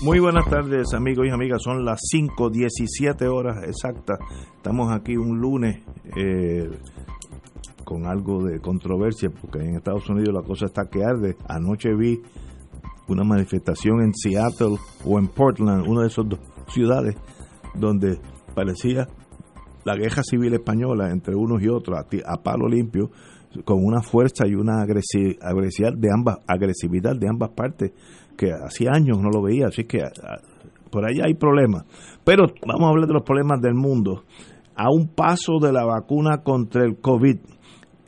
Muy buenas tardes amigos y amigas, son las 5.17 horas exactas. Estamos aquí un lunes eh, con algo de controversia porque en Estados Unidos la cosa está que arde. Anoche vi una manifestación en Seattle o en Portland, una de esas dos ciudades donde parecía la guerra civil española entre unos y otros a, palo limpio con una fuerza y una agresividad de ambas agresividad de ambas partes que hacía años no lo veía, así que ah, por allá hay problemas. Pero vamos a hablar de los problemas del mundo. A un paso de la vacuna contra el COVID,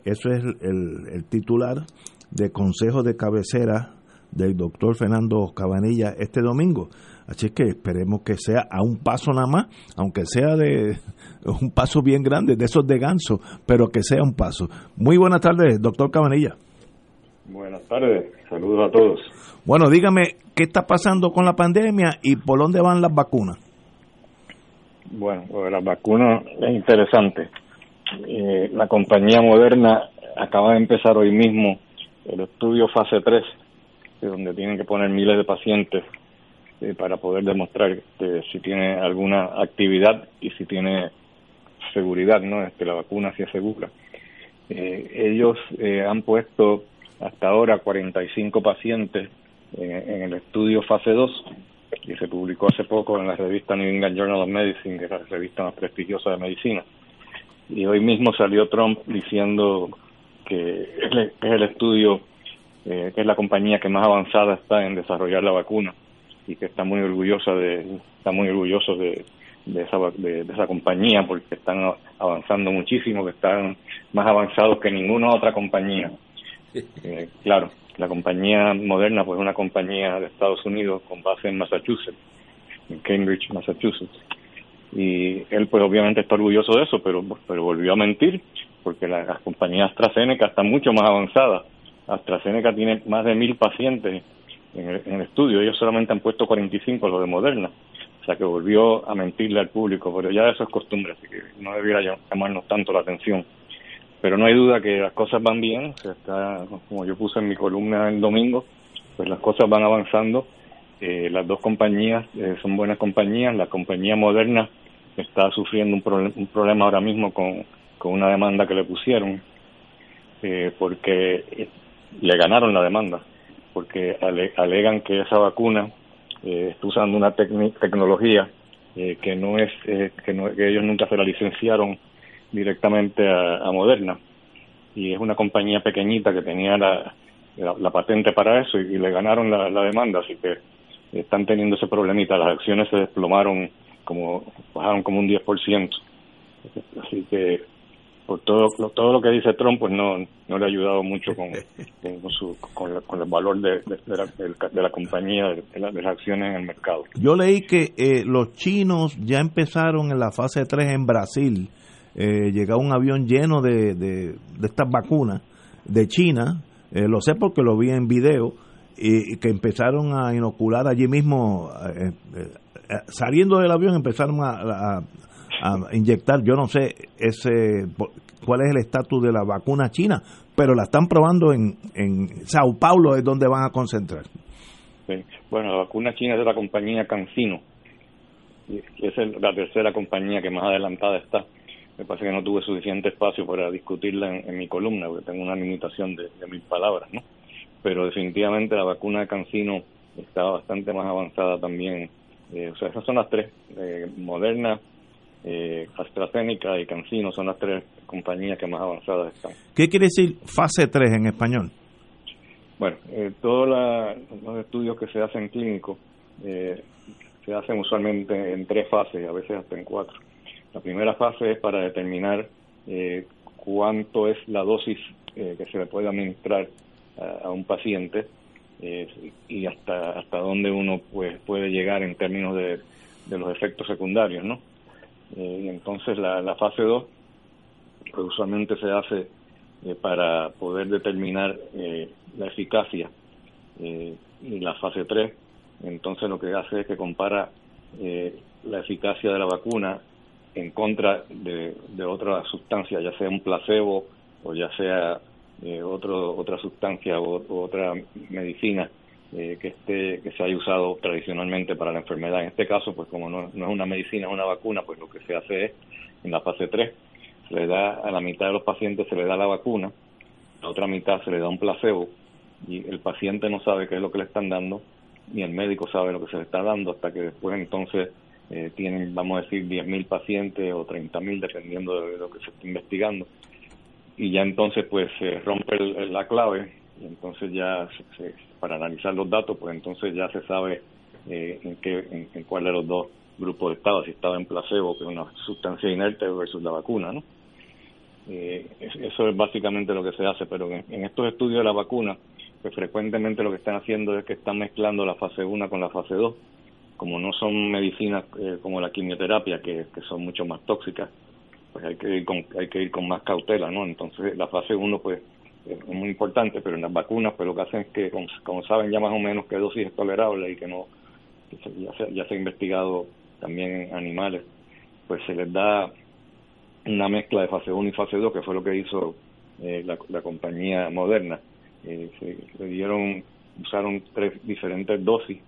eso es el, titular de consejo de cabecera del doctor Fernando Cabanilla este domingo. Así que esperemos que sea a un paso nada más, aunque sea de un paso bien grande, de esos de ganso, pero que sea un paso. Muy buenas tardes, doctor Cabanilla. Buenas tardes, saludos a todos. Bueno, dígame, ¿qué está pasando con la pandemia y por dónde van las vacunas? Bueno, las vacunas es interesante. Eh, la compañía moderna acaba de empezar hoy mismo el estudio fase 3, donde tienen que poner miles de pacientes eh, para poder demostrar si tiene alguna actividad y si tiene seguridad, ¿no? que la vacuna sí es segura. Eh, ellos han puesto hasta ahora 45 pacientes en, el estudio fase 2 que se publicó hace poco en la revista New England Journal of Medicine, que es la revista más prestigiosa de medicina. Y hoy mismo salió Trump diciendo que es el estudio, eh, que es la compañía que más avanzada está en desarrollar la vacuna y que está muy orgullosa de, está muy orgulloso de, de esa, de, esa compañía porque están avanzando muchísimo, que están más avanzados que ninguna otra compañía. Eh, claro, la compañía moderna pues es una compañía de Estados Unidos con base en Massachusetts, en Cambridge, Massachusetts. Y él pues obviamente está orgulloso de eso, pero, pero volvió a mentir porque la, la compañía AstraZeneca está mucho más avanzada. AstraZeneca tiene más de mil pacientes en el, en el estudio, ellos solamente han puesto 45 los de Moderna. O sea que volvió a mentirle al público, pero ya eso es costumbre, así que no debiera llamarnos tanto la atención pero no hay duda que las cosas van bien, está, como yo puse en mi columna el domingo, pues las cosas van avanzando. Eh, las dos compañías eh, son buenas compañías. La compañía moderna está sufriendo un, un problema ahora mismo con, con, una demanda que le pusieron, eh, porque le ganaron la demanda, porque alegan que esa vacuna está usando una tecnología que no es que, no, que ellos nunca se la licenciaron directamente a, Moderna y es una compañía pequeñita que tenía la, la, patente para eso y, le ganaron la, demanda, así que están teniendo ese problemita. Las acciones se desplomaron, como bajaron como un 10%. Así que por todo todo lo que dice Trump, pues no, no le ha ayudado mucho con, con, su, con, el valor de, de, la, de, la, compañía, de, las acciones en el mercado. Yo leí que eh, los chinos ya empezaron en la fase 3 en Brasil eh, un avión lleno de, de, estas vacunas de China, eh, lo sé porque lo vi en video, y, que empezaron a inocular allí mismo, eh, eh, saliendo del avión empezaron a, a, inyectar, yo no sé ese cuál es el estatus de la vacuna china, pero la están probando en, en Sao Paulo, es donde van a concentrar. Bueno, la vacuna china es de la compañía Cancino, que es la tercera compañía que más adelantada está me parece que no tuve suficiente espacio para discutirla en, mi columna, porque tengo una limitación de, mil palabras, ¿no? Pero definitivamente la vacuna de Cancino está bastante más avanzada también. Eh, o sea, esas son las tres, eh, Moderna, eh, AstraZeneca y Cancino son las tres compañías que más avanzadas están. ¿Qué quiere decir fase 3 en español? Bueno, eh, todos los estudios que se hacen clínicos eh, se hacen usualmente en tres fases, a veces hasta en cuatro. La primera fase es para determinar eh, cuánto es la dosis eh, que se le puede administrar a, un paciente eh, y hasta hasta dónde uno pues puede llegar en términos de, los efectos secundarios, ¿no? y entonces la, la fase 2 pues usualmente se hace para poder determinar la eficacia y la fase 3 entonces lo que hace es que compara la eficacia de la vacuna en contra de, otra sustancia, ya sea un placebo o ya sea eh, otro, otra sustancia o, otra medicina eh, que esté que se haya usado tradicionalmente para la enfermedad. En este caso, pues como no, no es una medicina, es una vacuna, pues lo que se hace es, en la fase 3, se le da a la mitad de los pacientes se le da la vacuna, a la otra mitad se le da un placebo y el paciente no sabe qué es lo que le están dando, ni el médico sabe lo que se le está dando hasta que después entonces eh, tienen, vamos a decir, 10.000 pacientes o 30.000, dependiendo de lo que se esté investigando. Y ya entonces, pues, se rompe la clave, y entonces ya, para analizar los datos, pues entonces ya se sabe eh, en, qué, en, cuál de los dos grupos estaba, si estaba en placebo, que es una sustancia inerte, versus la vacuna, ¿no? Eh, eso es básicamente lo que se hace, pero en, en, estos estudios de la vacuna, pues frecuentemente lo que están haciendo es que están mezclando la fase 1 con la fase 2 como no son medicinas eh, como la quimioterapia, que, son mucho más tóxicas, pues hay que ir con, hay que ir con más cautela, ¿no? Entonces la fase 1 pues es muy importante, pero en las vacunas pues lo que hacen es que, como, saben ya más o menos qué dosis es tolerable y que no, ya, se, ya se ha investigado también en animales, pues se les da una mezcla de fase 1 y fase 2, que fue lo que hizo eh, la, compañía moderna. Eh, se, le dieron, usaron tres diferentes dosis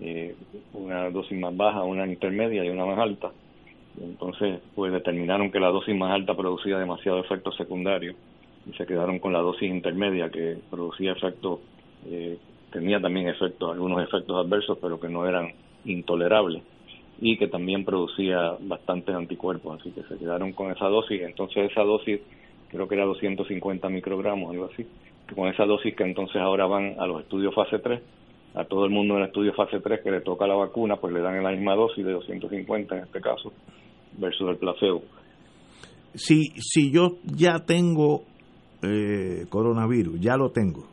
eh, una dosis más baja, una intermedia y una más alta. Entonces, pues determinaron que la dosis más alta producía demasiado efecto secundario y se quedaron con la dosis intermedia que producía efectos, eh, tenía también efectos, algunos efectos adversos, pero que no eran intolerables y que también producía bastantes anticuerpos, así que se quedaron con esa dosis. Entonces, esa dosis, creo que era 250 microgramos, algo así, con esa dosis que entonces ahora van a los estudios fase 3 a todo el mundo en el estudio fase 3 que le toca la vacuna, pues le dan la misma dosis de 250 en este caso, versus el placebo. Si, si yo ya tengo eh, coronavirus, ya lo tengo,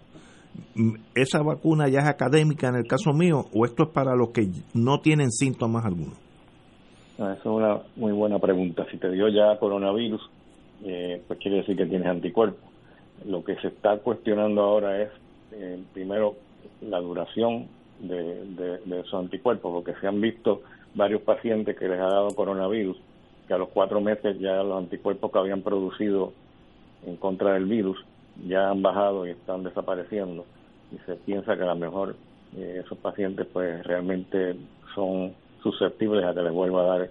¿esa vacuna ya es académica en el caso mío o esto es para los que no tienen síntomas alguno? Ah, esa es una muy buena pregunta. Si te dio ya coronavirus, eh, pues quiere decir que tienes anticuerpos. Lo que se está cuestionando ahora es, eh, primero, la duración de, de, esos anticuerpos, porque se han visto varios pacientes que les ha dado coronavirus, que a los cuatro meses ya los anticuerpos que habían producido en contra del virus ya han bajado y están desapareciendo. Y se piensa que a lo mejor eh, esos pacientes pues realmente son susceptibles a que les vuelva a dar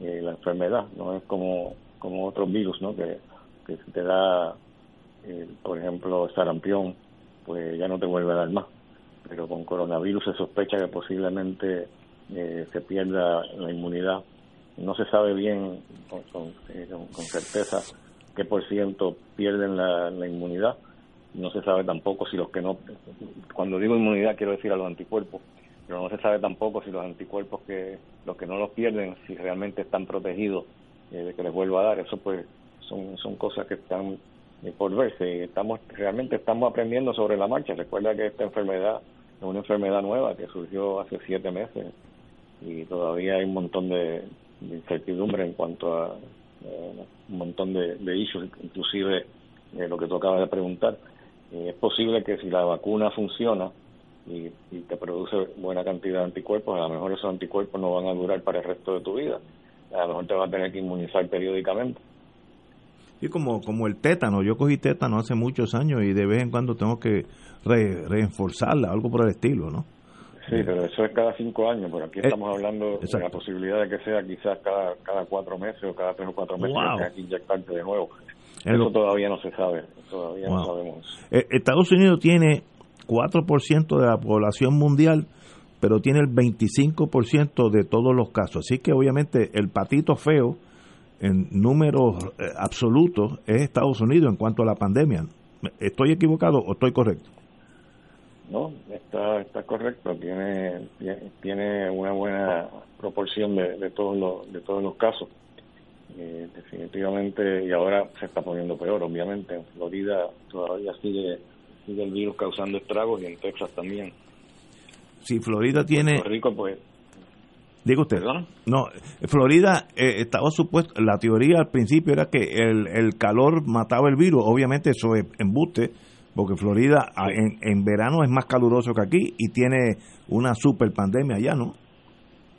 eh, la enfermedad. No es como, como otros virus, ¿no? Que, que si te da, eh, por ejemplo, sarampión, pues ya no te vuelve a dar más pero con coronavirus se sospecha que posiblemente eh, se pierda la inmunidad. No se sabe bien con, eh, certeza qué por ciento pierden la, inmunidad. No se sabe tampoco si los que no, cuando digo inmunidad quiero decir a los anticuerpos, pero no se sabe tampoco si los anticuerpos que los que no los pierden, si realmente están protegidos eh, de que les vuelva a dar. Eso pues son, son cosas que están por verse. Estamos realmente estamos aprendiendo sobre la marcha. Recuerda que esta enfermedad es una enfermedad nueva que surgió hace siete meses y todavía hay un montón de, incertidumbre en cuanto a eh, un montón de, de issues, inclusive eh, lo que tú acabas de preguntar. Eh, es posible que si la vacuna funciona y, te produce buena cantidad de anticuerpos, a lo mejor esos anticuerpos no van a durar para el resto de tu vida. A lo mejor te vas a tener que inmunizar periódicamente. Y como, como el tétano, yo cogí tétano hace muchos años y de vez en cuando tengo que re, reforzarla, algo por el estilo, ¿no? Sí, pero eso es cada cinco años, por aquí eh, estamos hablando de la posibilidad de que sea quizás cada, cada cuatro meses o cada tres o cuatro meses que tengas que inyectarte de nuevo. Eso todavía no se sabe, todavía no sabemos. Eh, Estados Unidos tiene 4% de la población mundial, pero tiene el 25% de todos los casos. Así que obviamente el patito feo en números eh, absolutos es Estados Unidos en cuanto a la pandemia. ¿Estoy equivocado o estoy correcto? No, está, está correcto. Tiene, tiene una buena proporción de, todos los de todos los casos. Eh, definitivamente y ahora se está poniendo peor, obviamente. En Florida todavía sigue sigue el virus causando estragos y en Texas también. Si Florida tiene Rico pues Diga usted. No, Florida eh, estaba supuesto, la teoría al principio era que el, el calor mataba el virus, obviamente eso es embuste, porque Florida en, en verano es más caluroso que aquí y tiene una super pandemia allá, ¿no?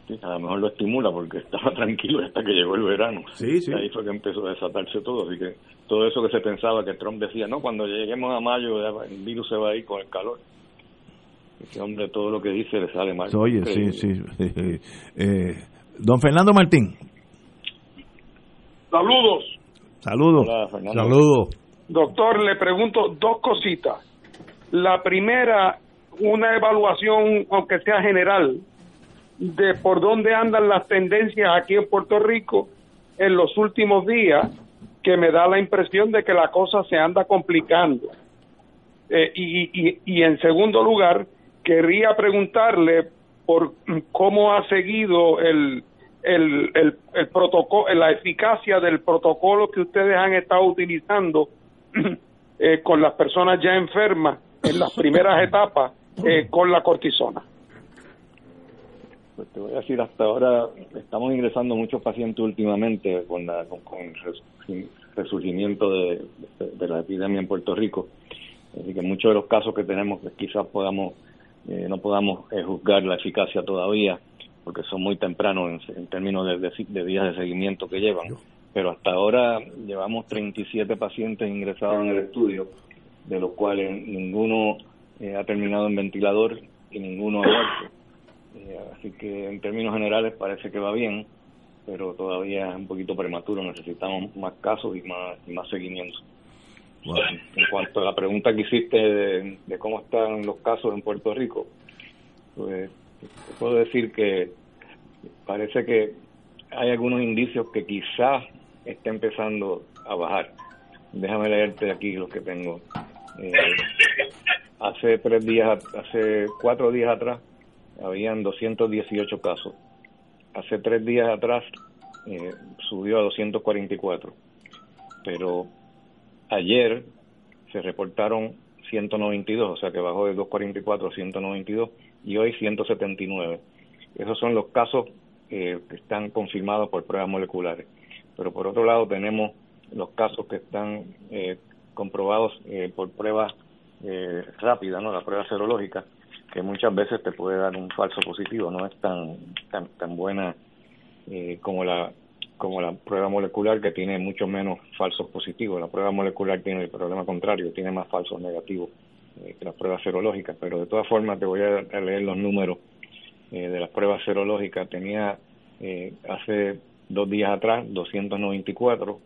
Sí, a lo mejor lo estimula porque estaba tranquilo hasta que llegó el verano. Sí, sí. Ahí fue que empezó a desatarse todo, así que todo eso que se pensaba que Trump decía, no, cuando lleguemos a mayo el virus se va a ir con el calor. Ese hombre todo lo que dice le sale mal. Oye, sí, sí. Eh, don Fernando Martín. Saludos. Saludos. Saludos. Doctor, le pregunto dos cositas. La primera, una evaluación, aunque sea general, de por dónde andan las tendencias aquí en Puerto Rico en los últimos días, que me da la impresión de que la cosa se anda complicando. Eh, y, y, y en segundo lugar, querría preguntarle por cómo ha seguido el, el, el, protocolo, la eficacia del protocolo que ustedes han estado utilizando eh, con las personas ya enfermas en las primeras etapas eh, con la cortisona. Pues te voy a decir, hasta ahora estamos ingresando muchos pacientes últimamente con, la, con, el resurgimiento de, de, la epidemia en Puerto Rico. Así que muchos de los casos que tenemos, pues quizás podamos eh, no podamos eh, juzgar la eficacia todavía, porque son muy tempranos en, términos de, días de seguimiento que llevan. Pero hasta ahora llevamos 37 pacientes ingresados en el estudio, de los cuales ninguno eh, ha terminado en ventilador y ninguno ha muerto. así que en términos generales parece que va bien, pero todavía es un poquito prematuro, necesitamos más casos y más, y más seguimiento. En cuanto a la pregunta que hiciste de, cómo están los casos en Puerto Rico, pues puedo decir que parece que hay algunos indicios que quizás está empezando a bajar. Déjame leerte aquí los que tengo. Eh, hace tres días, hace cuatro días atrás, habían 218 casos. Hace tres días atrás eh, subió a 244. Pero Ayer se reportaron 192, o sea que bajó de 244 a 192 y hoy 179. Esos son los casos eh, que están confirmados por pruebas moleculares. Pero por otro lado tenemos los casos que están eh, comprobados eh, por pruebas rápidas, ¿no? La prueba serológica, que muchas veces te puede dar un falso positivo, no es tan tan, tan buena como la como la prueba molecular que tiene mucho menos falsos positivos. La prueba molecular tiene el problema contrario, tiene más falsos negativos eh, que las pruebas serológicas, pero de todas formas te voy a, leer los números eh, de las pruebas serológicas. Tenía eh, hace dos días atrás 294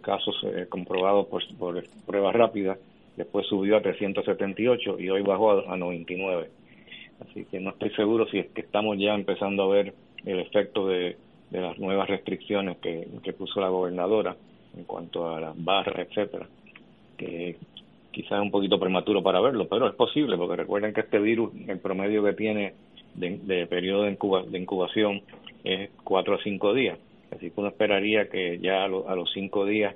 casos comprobados por, por pruebas rápidas, después subió a 378 y hoy bajó a, a 99. Así que no estoy seguro si es que estamos ya empezando a ver el efecto de de las nuevas restricciones que, puso la gobernadora en cuanto a las barras, etcétera, que quizás es un poquito prematuro para verlo, pero es posible, porque recuerden que este virus, el promedio que tiene de, periodo de, de, incubación es cuatro a cinco días, así que uno esperaría que ya a, los cinco días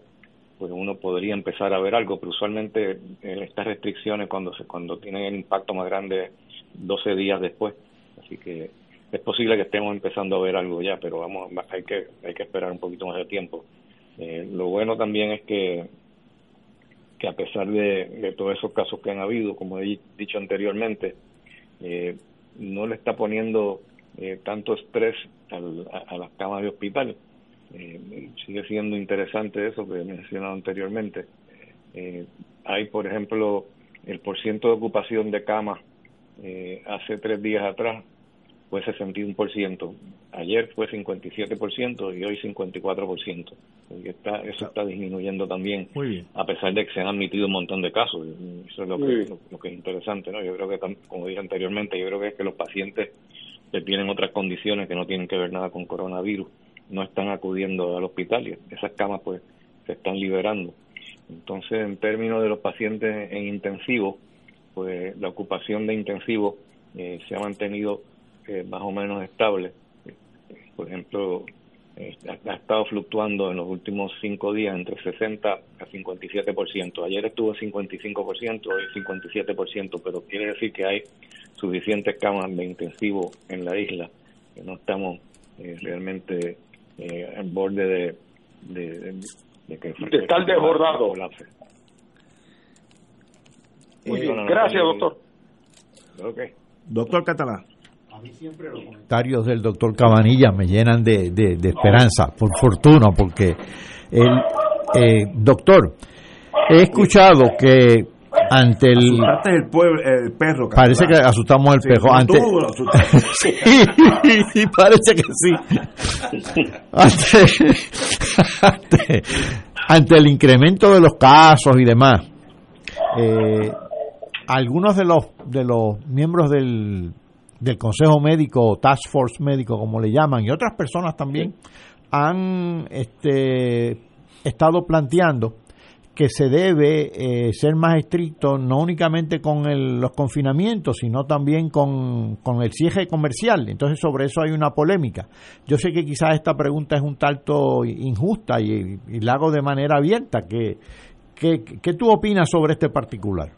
pues uno podría empezar a ver algo, pero usualmente eh, estas restricciones cuando se, cuando tienen el impacto más grande 12 días después, así que es posible que estemos empezando a ver algo ya, pero vamos, hay que, hay que esperar un poquito más de tiempo. Eh, lo bueno también es que, que a pesar de, todos esos casos que han habido, como he dicho anteriormente, eh, no le está poniendo eh, tanto estrés a, las camas de hospital. sigue siendo interesante eso que he mencionado anteriormente. hay, por ejemplo, el porciento de ocupación de camas hace tres días atrás fue 61%, ayer fue 57% y hoy 54%. Y está, eso está disminuyendo también, a pesar de que se han admitido un montón de casos. Eso es lo que, lo, que es interesante, ¿no? Yo creo que, como dije anteriormente, yo creo que es que los pacientes que tienen otras condiciones que no tienen que ver nada con coronavirus no están acudiendo al hospital y esas camas pues se están liberando. Entonces, en términos de los pacientes en intensivo, pues la ocupación de intensivo eh, se ha mantenido más o menos estable. Por ejemplo, eh, ha, estado fluctuando en los últimos cinco días entre 60 a 57%. Ayer estuvo en 55%, hoy 57%, pero quiere decir que hay suficientes camas de intensivo en la isla que no estamos eh, realmente eh, en borde de, de, de, que de estar desbordado. Muy bien, gracias, doctor. Okay. Doctor Catalán. A mí siempre los comentarios del doctor Cabanilla me llenan de, de, esperanza, por fortuna, porque el eh, doctor, he escuchado que ante el, el, pueblo, el perro parece que asustamos al perro. ante sí, parece que sí. Ante, ante, el incremento de los casos y demás eh, algunos de los de los miembros del, del Consejo Médico Task Force Médico como le llaman y otras personas también han este estado planteando que se debe eh, ser más estricto no únicamente con los confinamientos, sino también con, el cierre comercial. Entonces sobre eso hay una polémica. Yo sé que quizás esta pregunta es un tanto injusta y, la hago de manera abierta. ¿Qué, qué, tú opinas sobre este particular?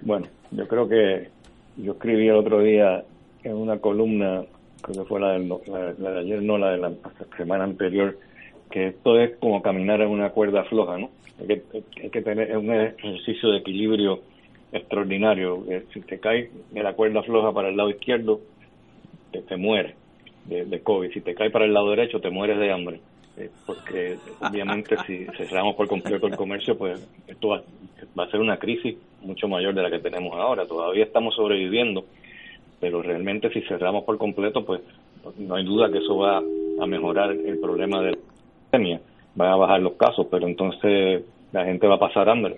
Bueno, yo creo que yo escribí el otro día en una columna, creo que fue la, la de ayer, no la de la semana anterior, que esto es como caminar en una cuerda floja, ¿no? Hay que, hay que tener un ejercicio de equilibrio extraordinario. Si te caes de la cuerda floja para el lado izquierdo, te, te mueres de, de, COVID. Si te caes para el lado derecho, te mueres de hambre. Eh, porque obviamente si cerramos por completo el comercio, pues esto va, va a ser una crisis mucho mayor de la que tenemos ahora. Todavía estamos sobreviviendo, pero realmente si cerramos por completo, pues no hay duda que eso va a mejorar el problema del van a bajar los casos, pero entonces la gente va a pasar hambre.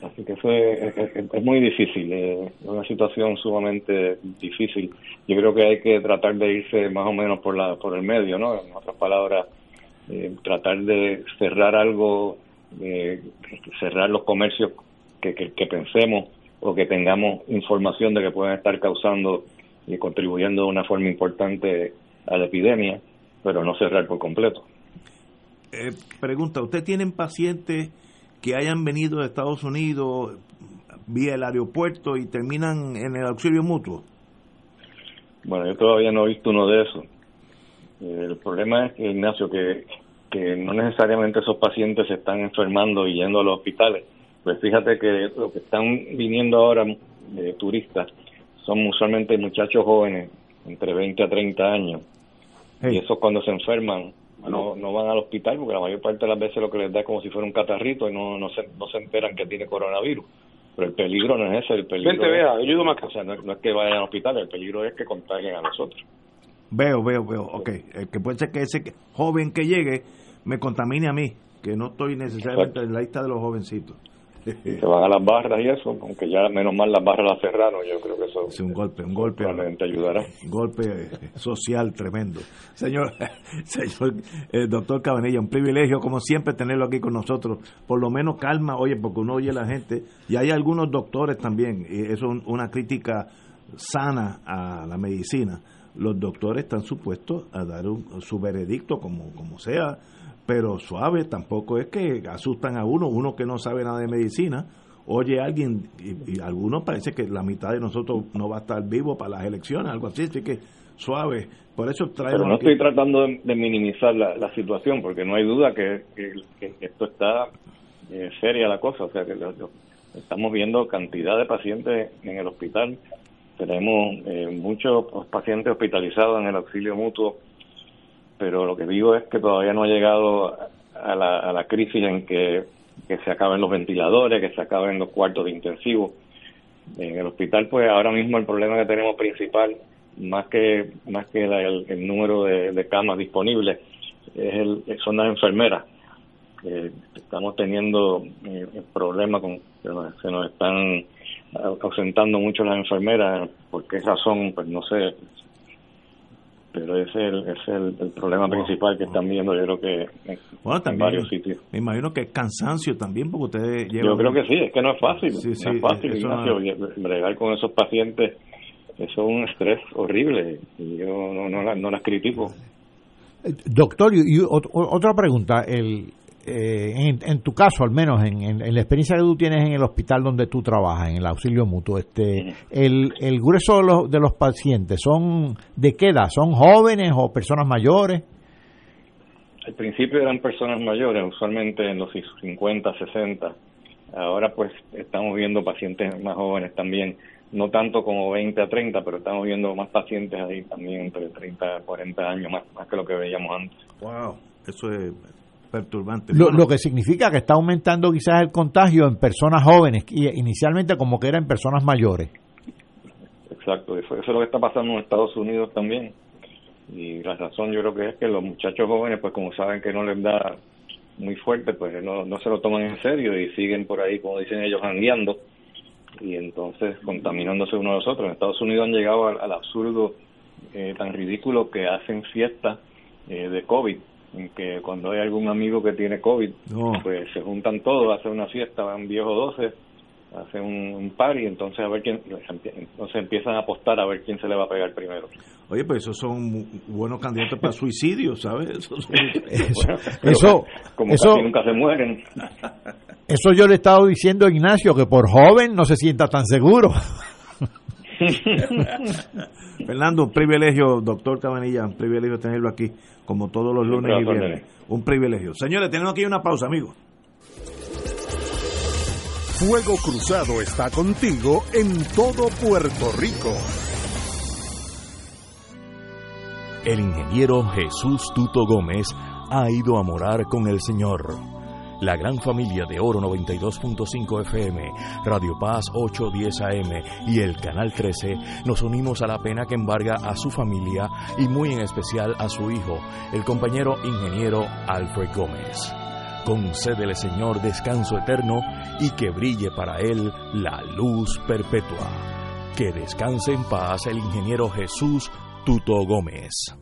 Así que eso es, muy difícil, es una situación sumamente difícil. Yo creo que hay que tratar de irse más o menos por la por el medio, ¿no? En otras palabras, eh, tratar de cerrar algo, eh, cerrar los comercios que, que, pensemos o que tengamos información de que pueden estar causando y contribuyendo de una forma importante a la epidemia pero no cerrar por completo. Eh, pregunta, ¿usted tienen pacientes que hayan venido de Estados Unidos vía el aeropuerto y terminan en el auxilio mutuo? Bueno, yo todavía no he visto uno de esos. El problema es, Ignacio, que, que no necesariamente esos pacientes se están enfermando y yendo a los hospitales. Pues fíjate que lo que están viniendo ahora de turistas son usualmente muchachos jóvenes, entre 20 a 30 años, y eso cuando se enferman no, no van al hospital porque la mayor parte de las veces lo que les da es como si fuera un catarrito y no, no, se, no se enteran que tiene coronavirus. Pero el peligro no es ese, el peligro Vente, vea, ayudo más. O sea, no, es que vayan al hospital, el peligro es que contagien a nosotros. Veo, veo, veo. Ok, el que puede ser que ese joven que llegue me contamine a mí, que no estoy necesariamente en la lista de los jovencitos se van a las barras y eso, aunque ya menos mal las barras las cerraron, yo creo que eso es un golpe, un golpe probablemente ayudará. Un golpe social tremendo. Señor, señor eh, doctor Cabanilla, un privilegio como siempre tenerlo aquí con nosotros. Por lo menos calma, oye, porque uno oye a la gente y hay algunos doctores también, y eso es una crítica sana a la medicina. Los doctores están supuestos a dar su veredicto como, como sea pero suave, tampoco es que asustan a uno, uno que no sabe nada de medicina, oye a alguien, y, algunos parece que la mitad de nosotros no va a estar vivo para las elecciones, algo así, así que suave, por eso Pero no estoy tratando de, minimizar la, situación, porque no hay duda que, esto está eh, seria la cosa, o sea que estamos viendo cantidad de pacientes en el hospital, tenemos eh, muchos pacientes hospitalizados en el auxilio mutuo pero lo que digo es que todavía no ha llegado a la, a la crisis en que, se acaben los ventiladores, que se acaben los cuartos de intensivo. En el hospital, pues ahora mismo el problema que tenemos principal, más que más que el, número de, camas disponibles, es el, son las enfermeras. estamos teniendo eh, problemas con se nos están ausentando mucho las enfermeras, por qué razón, pues no sé, pero ese es el, el, problema principal que están viendo yo creo que en, varios sitios. me imagino que es cansancio también porque ustedes yo creo que sí es que no es fácil no es fácil Ignacio, bregar con esos pacientes eso es un estrés horrible y yo no, no, no las critico. Eh, doctor y otra pregunta el eh, en, tu caso al menos, en, la experiencia que tú tienes en el hospital donde tú trabajas, en el auxilio mutuo, este, el, el grueso de los, de los pacientes, ¿son de qué edad? ¿Son jóvenes o personas mayores? Al principio eran personas mayores, usualmente en los 50, 60. Ahora pues estamos viendo pacientes más jóvenes también no tanto como 20 a 30, pero estamos viendo más pacientes ahí también entre 30 a 40 años, más, más que lo que veíamos antes. ¡Wow! Eso es perturbante. Lo, que significa que está aumentando quizás el contagio en personas jóvenes, y inicialmente como que era en personas mayores. Exacto, eso, eso es lo que está pasando en Estados Unidos también. Y la razón yo creo que es que los muchachos jóvenes, pues como saben que no les da muy fuerte, pues no, no se lo toman en serio y siguen por ahí, como dicen ellos, jangueando y entonces contaminándose uno de los otros. En Estados Unidos han llegado al, absurdo eh, tan ridículo que hacen fiestas eh, de COVID, que cuando hay algún amigo que tiene COVID, pues se juntan todos, hacen una fiesta, van viejo 12, hacen un, un par y entonces a ver quién, entonces empiezan a apostar a ver quién se le va a pegar primero. Oye, pues esos son buenos candidatos para suicidio, ¿sabes? eso, como casi nunca se mueren. Eso yo le he estado diciendo a Ignacio, que por joven no se sienta tan seguro. Fernando, un privilegio, doctor Cabanilla, un privilegio tenerlo aquí, como todos los lunes y viernes. Un privilegio. Señores, tenemos aquí una pausa, amigos. Fuego Cruzado está contigo en todo Puerto Rico. El ingeniero Jesús Tuto Gómez ha ido a morar con el Señor la gran familia de Oro 92.5 FM, Radio Paz 810 AM y el Canal 13 nos unimos a la pena que embarga a su familia y muy en especial a su hijo, el compañero ingeniero Alfred Gómez. Concédele, Señor, descanso eterno y que brille para él la luz perpetua. Que descanse en paz el ingeniero Jesús Tuto Gómez.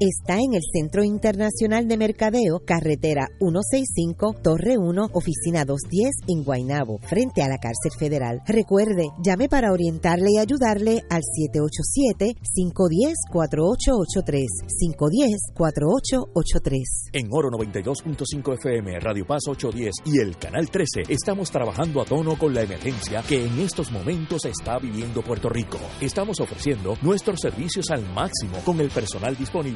está en el Centro Internacional de Mercadeo, carretera 165, Torre 1, oficina 210 en Guaynabo, frente a la cárcel federal. Recuerde, llame para orientarle y ayudarle al 787-510-4883, 510-4883. En Oro 92.5 FM, Radio Paz 810 y el Canal 13 estamos trabajando a tono con la emergencia que en estos momentos está viviendo Puerto Rico. Estamos ofreciendo nuestros servicios al máximo con el personal disponible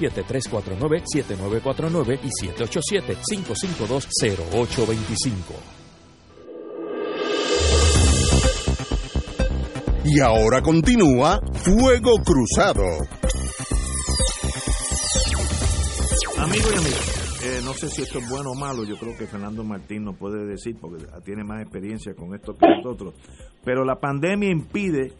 787-349-7949 y 787-552-0825. Y ahora continúa Fuego Cruzado. Amigos y amigas, eh, no sé si esto es bueno o malo, yo creo que Fernando Martín nos puede decir, porque tiene más experiencia con esto que nosotros, pero la pandemia impide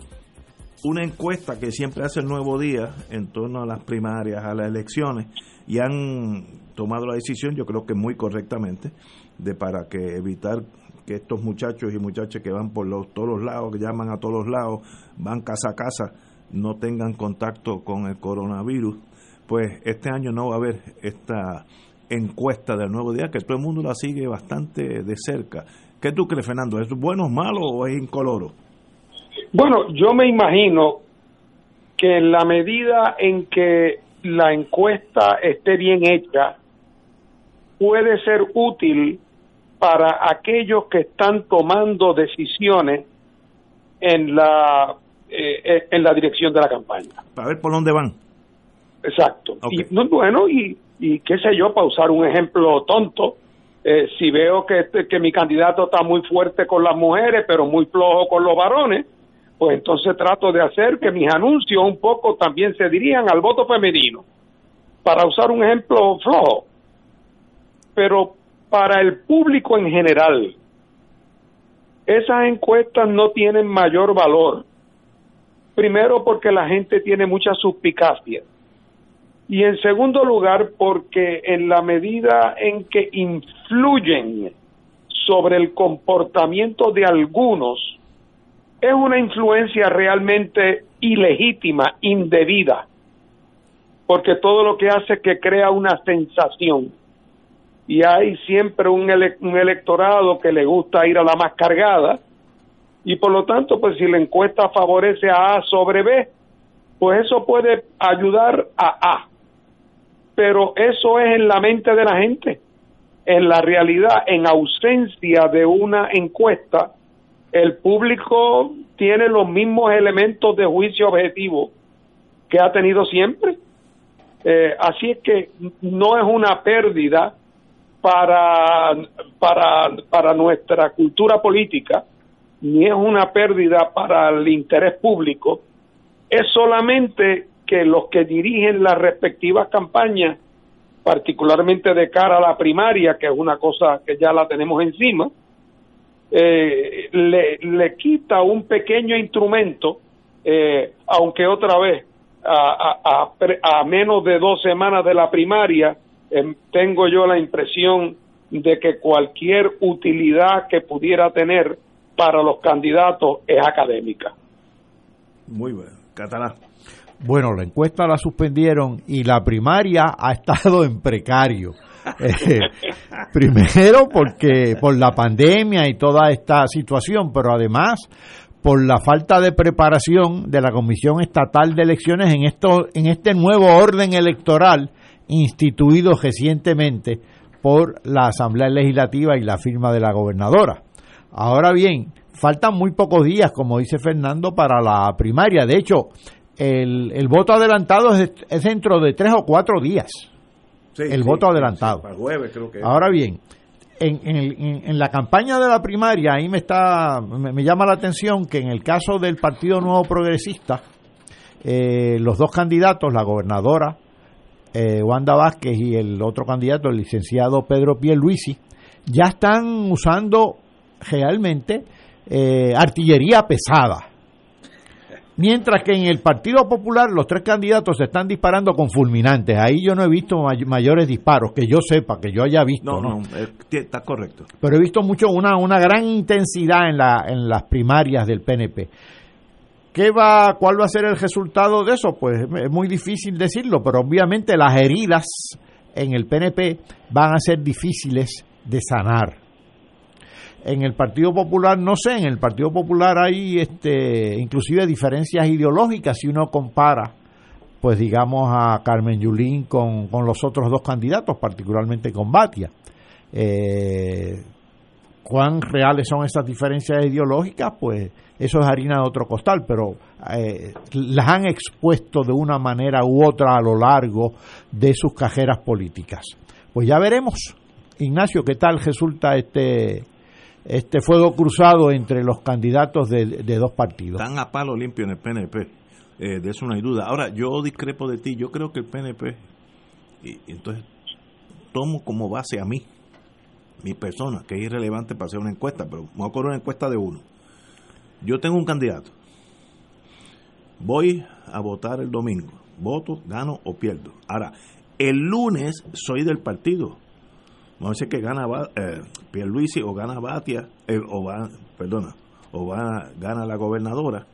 una encuesta que siempre hace el Nuevo Día en torno a las primarias, a las elecciones, y han tomado la decisión, yo creo que muy correctamente, de para que evitar que estos muchachos y muchachas que van por los, todos los lados, que llaman a todos los lados, van casa a casa, no tengan contacto con el coronavirus, pues este año no va a haber esta encuesta del nuevo día, que todo el mundo la sigue bastante de cerca. ¿Qué tú crees, Fernando? ¿Es bueno, malo o es incoloro? Bueno, yo me imagino que en la medida en que la encuesta esté bien hecha, puede ser útil para aquellos que están tomando decisiones en la eh, eh, en la dirección de la campaña. Para ver por dónde van. Exacto. Y bueno, y, y qué sé yo, para usar un ejemplo tonto, Eh, si veo que, este, que mi candidato está muy fuerte con las mujeres, pero muy flojo con los varones, pues entonces trato de hacer que mis anuncios un poco también se dirijan al voto femenino, para usar un ejemplo flojo. Pero para el público en general, esas encuestas no tienen mayor valor. Primero porque la gente tiene mucha suspicacia. Y en segundo lugar porque en la medida en que influyen sobre el comportamiento de algunos, es una influencia realmente ilegítima, indebida, porque todo lo que hace es que crea una sensación. Y hay siempre un, un electorado que le gusta ir a la más cargada y por lo tanto pues si la encuesta favorece a A sobre B pues eso puede ayudar a A. Pero eso es en la mente de la gente en la realidad en ausencia de una encuesta el público tiene los mismos elementos de juicio objetivo que ha tenido siempre. Eh, así es que no es una pérdida para, para, para nuestra cultura política, ni es una pérdida para el interés público, es solamente que los que dirigen las respectivas campañas, particularmente de cara a la primaria, que es una cosa que ya la tenemos encima, eh, le, le, quita un pequeño instrumento, eh, aunque otra vez, a, a, a, menos de dos semanas de la primaria, Em, tengo yo la impresión de que cualquier utilidad que pudiera tener para los candidatos es académica. Muy bueno. Catalán. Bueno, la encuesta la suspendieron y la primaria ha estado en precario. Eh, primero porque por la pandemia y toda esta situación, pero además por la falta de preparación de la Comisión Estatal de Elecciones en esto en este nuevo orden electoral instituido recientemente por la Asamblea Legislativa y la firma de la gobernadora. Ahora bien, faltan muy pocos días, como dice Fernando, para la primaria. De hecho, el, el voto adelantado es, dentro de tres o cuatro días. El voto adelantado. Ahora bien, en, en, la campaña de la primaria, ahí me, está, me, llama la atención que en el caso del Partido Nuevo Progresista, eh, los dos candidatos, la gobernadora eh, Wanda Vázquez y el otro candidato, el licenciado Pedro Pierluisi, ya están usando realmente eh, artillería pesada. Mientras que en el Partido Popular los tres candidatos se están disparando con fulminantes. Ahí yo no he visto mayores disparos, que yo sepa, que yo haya visto. No, no, eh, está correcto. Pero he visto mucho una, una gran intensidad en, la, en las primarias del PNP. ¿Qué va, ¿Cuál va a ser el resultado de eso? Pues es muy difícil decirlo, pero obviamente las heridas en el PNP van a ser difíciles de sanar. En el Partido Popular, no sé, en el Partido Popular hay este, inclusive diferencias ideológicas si uno compara, pues digamos, a Carmen Yulín con, con los otros dos candidatos, particularmente con Batia. Eh, ¿Cuán reales son esas diferencias ideológicas? Pues eso es harina de otro costal, pero eh, las han expuesto de una manera u otra a lo largo de sus cajeras políticas. Pues ya veremos, Ignacio, qué tal resulta este este fuego cruzado entre los candidatos de, dos partidos. Están a palo limpio en el PNP, eh, de eso no hay duda. Ahora, yo discrepo de ti, yo creo que el PNP, y, entonces tomo como base a mí, mi persona, que es irrelevante para hacer una encuesta, pero me ocurre una encuesta de uno yo tengo un candidato. Voy a votar el domingo. Voto, gano o pierdo. Ahora, el lunes soy del partido. No sé que gana eh, Pierluisi o gana Batia, eh, o va, perdona, o va, gana la gobernadora.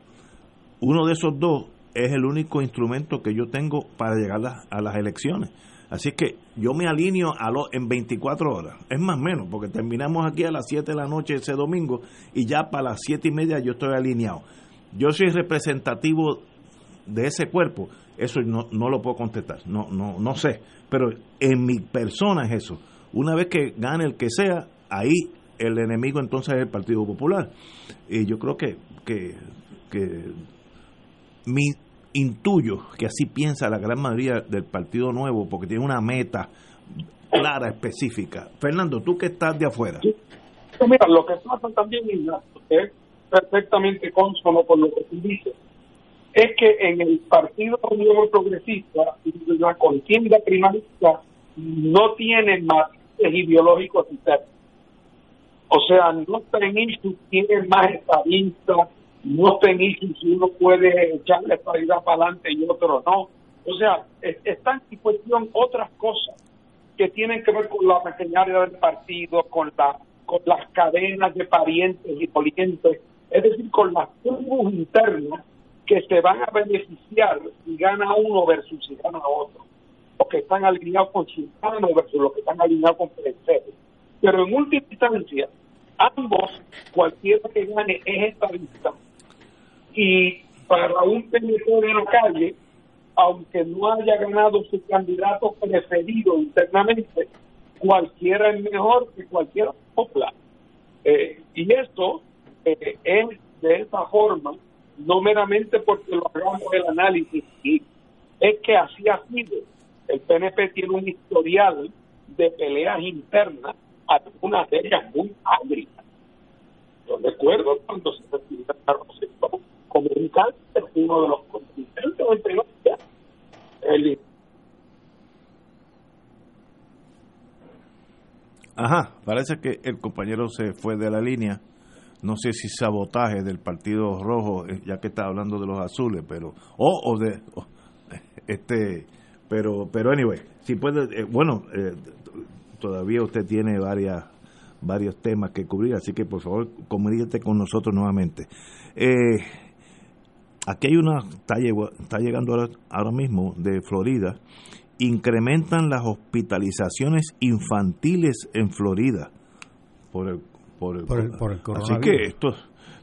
Uno de esos dos es el único instrumento que yo tengo para llegar a las elecciones. Así que yo me alineo a lo, en 24 horas. Es más o menos, porque terminamos aquí a las 7 de la noche ese domingo y ya para las 7 y media yo estoy alineado. Yo soy representativo de ese cuerpo. Eso no, no lo puedo contestar. No, no, no sé. Pero en mi persona es eso. Una vez que gane el que sea, ahí el enemigo entonces es el Partido Popular. Y yo creo que, que, que mi intuyo que así piensa la gran mayoría del Partido Nuevo, porque tiene una meta clara, específica. Fernando, tú que estás de afuera. mira, lo que pasa también, es perfectamente consono con lo que tú dices, es que en el Partido Unión Progresista, la contienda primarista no tiene matices ideológicos internos. O sea, no en issues tiene más estadistas, no issues si uno puede echarle estabilidad para adelante y otro no. O sea, están en cuestión otras cosas que tienen que ver con la maquinaria del partido, con, la, con las cadenas de parientes y polientes, es decir, con las tribus internas que se van a beneficiar si gana uno versus si gana otro, que están alineados con Ciudadanos versus los que están alineados con PNC. Pero en última instancia, ambos, cualquiera que gane es estadista, y para un PNC de la calle, aunque no haya ganado su candidato preferido internamente, cualquiera es mejor que cualquiera. Eh, y esto eh, es de esa forma, no meramente porque lo hagamos el análisis, es que así ha sido. El PNP tiene un historial de peleas internas, algunas de ellas muy agrias. Yo recuerdo cuando se recibió como un cáncer, uno de los contingentes de el Ajá, parece que el compañero se fue de la línea. No sé si sabotaje del Partido Rojo, eh, ya que está hablando de los azules, pero o, o de este, pero pero anyway, si puede, eh, bueno, eh, todavía usted tiene varias varios temas que cubrir, así que por favor comuníquete con nosotros nuevamente. Eh, aquí hay una, está, está llegando ahora, mismo de Florida, incrementan las hospitalizaciones infantiles en Florida por el, por el, por el, Así que esto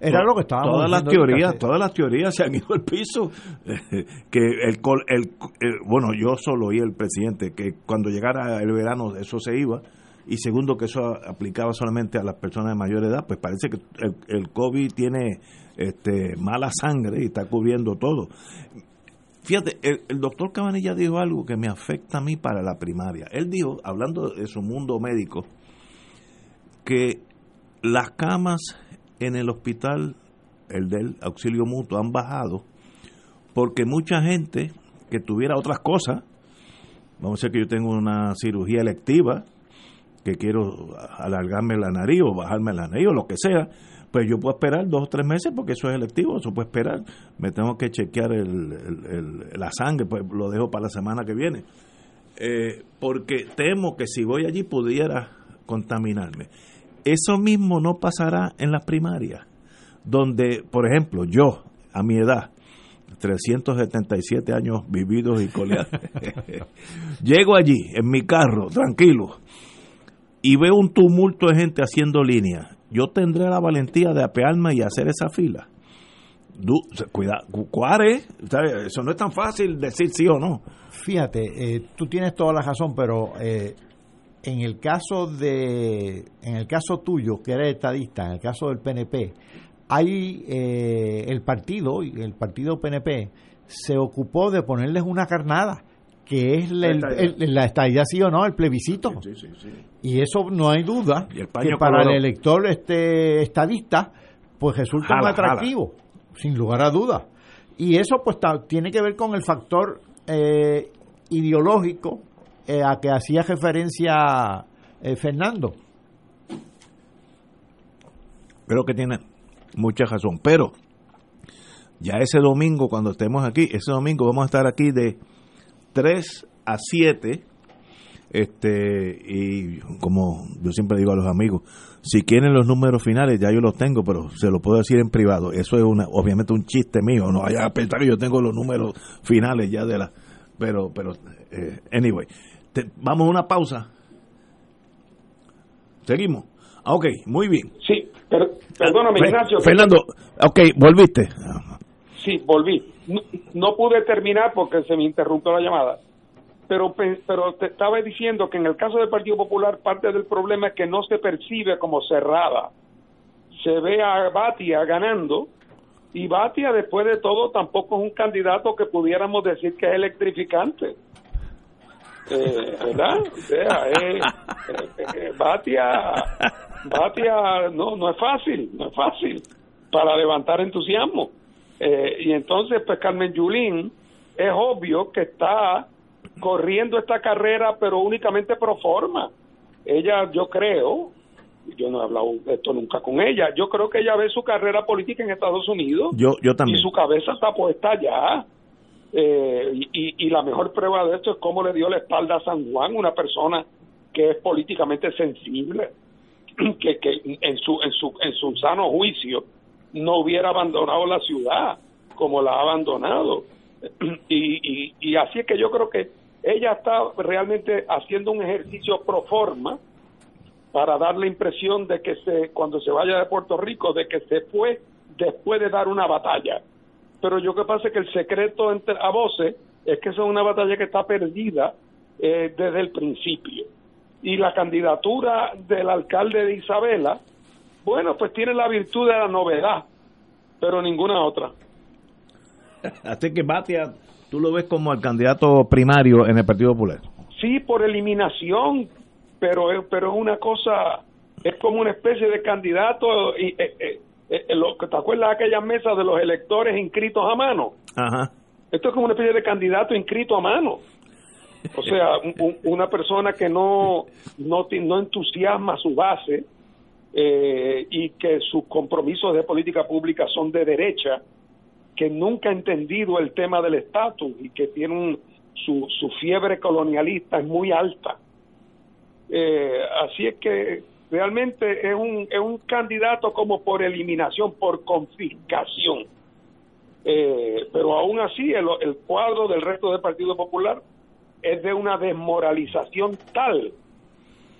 era lo que estábamos todas las teorías todas las teorías se han ido al piso que el, el, bueno yo solo oí el presidente que cuando llegara el verano eso se iba y segundo que eso aplicaba solamente a las personas de mayor edad pues parece que el, el COVID tiene este, mala sangre y está cubriendo todo. Fíjate, el, doctor Cabanilla dijo algo que me afecta a mí para la primaria. Él dijo, hablando de su mundo médico, que las camas en el hospital, el del auxilio mutuo, han bajado porque mucha gente que tuviera otras cosas, vamos a decir que yo tengo una cirugía electiva, que quiero alargarme la nariz o bajarme la nariz o lo que sea, pues yo puedo esperar dos o tres meses porque eso es electivo, eso puede esperar. Me tengo que chequear el, la sangre, pues lo dejo para la semana que viene. Eh, porque temo que si voy allí pudiera contaminarme. Eso mismo no pasará en las primarias, donde, por ejemplo, yo, a mi edad, 377 años vividos y coleados, llego allí en mi carro, tranquilo, y veo un tumulto de gente haciendo línea yo tendré la valentía de apearme y hacer esa fila. Cuidado, cuare, eso no es tan fácil decir sí o no. Fíjate, eh, tú tienes toda la razón, pero eh, en el caso de, en el caso tuyo, que eres estadista, en el caso del PNP, hay eh, el partido, el partido PNP, se ocupó de ponerles una carnada que es la, estadía. sí o no, el plebiscito. y eso no hay duda que para el elector este estadista, pues resulta muy atractivo, sin lugar a dudas. Y eso pues tiene que ver con el factor eh, ideológico eh, a que hacía referencia eh, Fernando. Creo que tiene mucha razón, pero ya ese domingo cuando estemos aquí, ese domingo vamos a estar aquí de 3 a 7. Este, y como yo siempre digo a los amigos, si quieren los números finales, ya yo los tengo, pero se lo puedo decir en privado. Eso es una, obviamente un chiste mío, no vaya a pensar que yo tengo los números finales ya de la. Pero, pero, eh, anyway, vamos a una pausa. Seguimos. Ah, ok, muy bien. Sí, pero, perdóname, Ignacio. Fernando, ok, volviste. Sí, volví. No, pude terminar porque se me interrumpió la llamada. Pero, pero te estaba diciendo que en el caso del Partido Popular parte del problema es que no se percibe como cerrada. Se ve a Batia ganando y Batia después de todo tampoco es un candidato que pudiéramos decir que es electrificante. Eh, ¿Verdad? O sea, eh, eh, Batia, Batia no, no es fácil, no es fácil para levantar entusiasmo. y entonces, pues Carmen Yulín es obvio que está corriendo esta carrera, pero únicamente pro forma. Ella, yo creo, yo no he hablado de esto nunca con ella, yo creo que ella ve su carrera política en Estados Unidos. Yo, yo también. Y su cabeza está puesta allá. Eh, y, y la mejor prueba de esto es cómo le dio la espalda a San Juan, una persona que es políticamente sensible, que, que en, su, en, su, en su sano juicio no hubiera abandonado la ciudad como la ha abandonado. Y, y, y así es que yo creo que ella está realmente haciendo un ejercicio pro forma para dar la impresión de que se, cuando se vaya de Puerto Rico, de que se fue después de dar una batalla. Pero yo que pasa es que el secreto entre, a voces es que es una batalla que está perdida eh, desde el principio. Y la candidatura del alcalde de Isabela, bueno, pues tiene la virtud de la novedad, pero ninguna otra. Así que Batia ¿Tú lo ves como el candidato primario en el Partido Popular? Sí, por eliminación, pero es, pero es una cosa, es como una especie de candidato. Y, eh, eh, eh, lo, ¿Te acuerdas de aquella mesa de los electores inscritos a mano? Ajá. Esto es como una especie de candidato inscrito a mano. O sea, una persona que no, no, no entusiasma su base y que sus compromisos de política pública son de derecha que nunca ha entendido el tema del estatus y que tiene un, su, su fiebre colonialista es muy alta. Eh, así es que realmente es un, es un candidato como por eliminación, por confiscación. Eh, pero aún así el, cuadro del resto del Partido Popular es de una desmoralización tal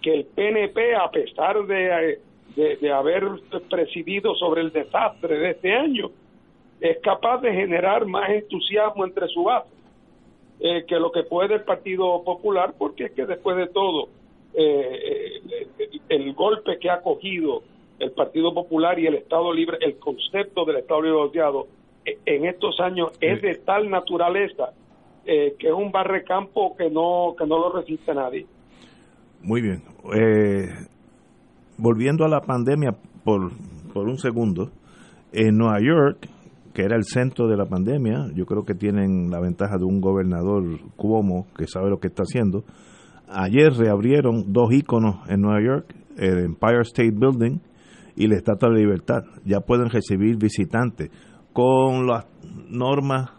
que el PNP, a pesar de, de, haber presidido sobre el desastre de este año, es capaz de generar más entusiasmo entre su base eh, que lo que puede el Partido Popular, porque es que después de todo, eh, eh, golpe que ha cogido el Partido Popular y el Estado Libre, el concepto del Estado Libre asociado, en estos años es de tal naturaleza que es un barrecampo que no, que no lo resiste nadie. Muy bien. volviendo a la pandemia por, por un segundo, en Nueva York que era el centro de la pandemia, yo creo que tienen la ventaja de un gobernador Cuomo que sabe lo que está haciendo. Ayer reabrieron dos íconos en Nueva York, el Empire State Building y la Estatua de la Libertad. Ya pueden recibir visitantes con las normas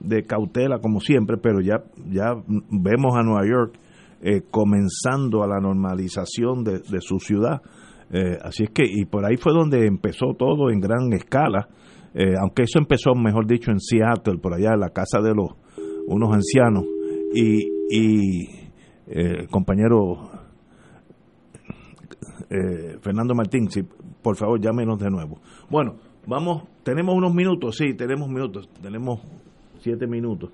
de cautela como siempre, pero ya, ya vemos a Nueva York eh, comenzando a la normalización de, su ciudad. Eh, así es que, y por ahí fue donde empezó todo en gran escala eh, aunque eso empezó, mejor dicho, en Seattle, por allá en la casa de los unos ancianos, y, y el compañero eh, Fernando Martín, si por favor llámenos de nuevo. Bueno, vamos, tenemos unos minutos, sí, tenemos minutos, tenemos siete minutos.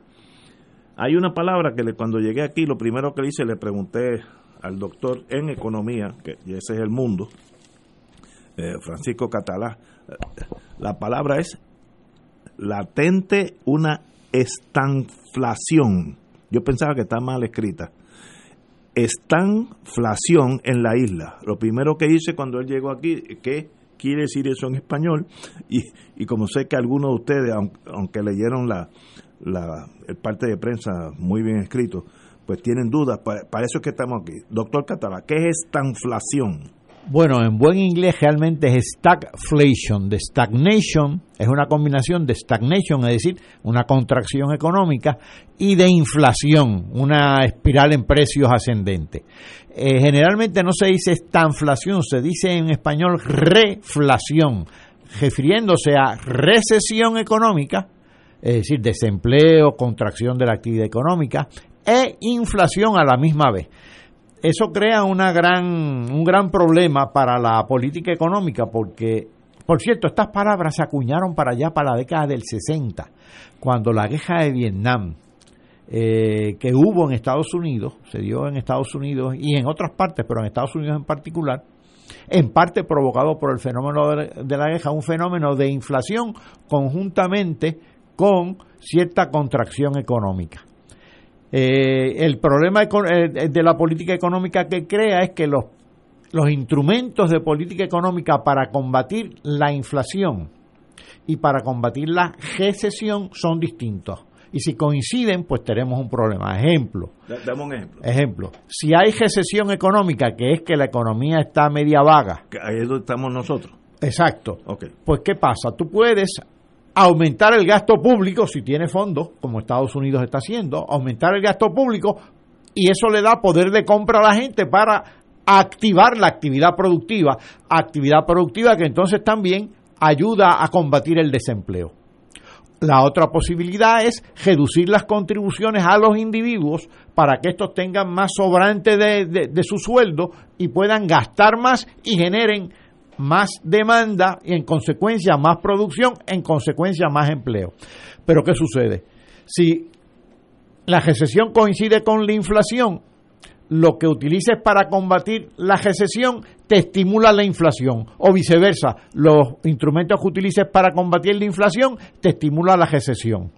Hay una palabra que le, cuando llegué aquí, lo primero que le hice, le pregunté al doctor en economía, que ese es el mundo, Francisco Catalá, la palabra es latente una estanflación. Yo pensaba que está mal escrita. Estanflación en la isla. Lo primero que hice cuando él llegó aquí, ¿qué quiere decir eso en español? Y, y como sé que algunos de ustedes, aunque, leyeron la, la parte de prensa muy bien escrito, pues tienen dudas. Para, para eso es que estamos aquí. Doctor Catalá, ¿qué es estanflación? Bueno, en buen inglés realmente es stagflation. De stagnation es una combinación de stagnation, es decir, una contracción económica, y de inflación, una espiral en precios ascendente. Eh, generalmente no se dice estanflación, se dice en español reflación, refiriéndose a recesión económica, es decir, desempleo, contracción de la actividad económica, e inflación a la misma vez eso crea una gran, un gran problema para la política económica porque, por cierto, estas palabras se acuñaron para allá, para la década del 60, cuando la guerra de Vietnam, eh, que hubo en Estados Unidos, se dio en Estados Unidos y en otras partes, pero en Estados Unidos en particular, en parte provocado por el fenómeno de la guerra, un fenómeno de inflación conjuntamente con cierta contracción económica. Eh, el problema eh, de la política económica que crea es que los, los instrumentos de política económica para combatir la inflación y para combatir la recesión son distintos. Y si coinciden, pues tenemos un problema. Ejemplo. Dame un ejemplo. Ejemplo. Si hay recesión económica, que es que la economía está media vaga. Ahí es donde estamos nosotros. Exacto. Pues ¿qué pasa? Tú puedes aumentar el gasto público si tiene fondos, como Estados Unidos está haciendo, aumentar el gasto público y eso le da poder de compra a la gente para activar la actividad productiva, actividad productiva que entonces también ayuda a combatir el desempleo. La otra posibilidad es reducir las contribuciones a los individuos para que estos tengan más sobrante de, de su sueldo y puedan gastar más y generen más demanda y en consecuencia más producción, en consecuencia más empleo. Pero ¿qué sucede? Si la recesión coincide con la inflación, lo que utilices para combatir la recesión te estimula la inflación o viceversa, los instrumentos que utilices para combatir la inflación te estimula la recesión.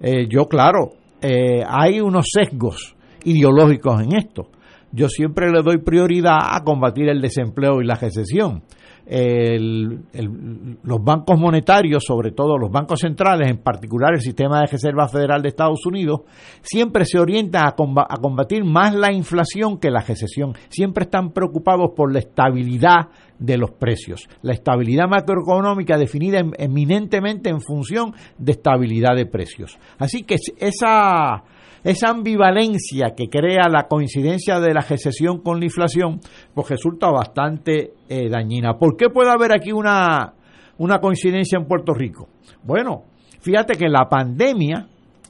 Eh, yo, claro, eh, hay unos sesgos ideológicos en esto. Yo siempre le doy prioridad a combatir el desempleo y la recesión los bancos monetarios, sobre todo los bancos centrales, en particular el sistema de Reserva Federal de Estados Unidos, siempre se orientan a, combatir más la inflación que la recesión. Siempre están preocupados por la estabilidad de los precios. La estabilidad macroeconómica definida eminentemente en función de estabilidad de precios. Así que esa esa ambivalencia que crea la coincidencia de la recesión con la inflación, pues resulta bastante eh, dañina. ¿Por qué puede haber aquí una, una coincidencia en Puerto Rico? Bueno, fíjate que la pandemia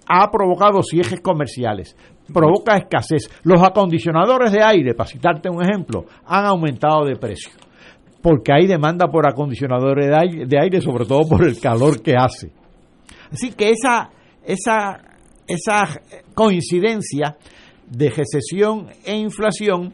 ha provocado cierres comerciales, provoca escasez. Los acondicionadores de aire, para citarte un ejemplo, han aumentado de precio, porque hay demanda por acondicionadores de aire, sobre todo por el calor que hace. Así que esa, esa esa coincidencia de recesión e inflación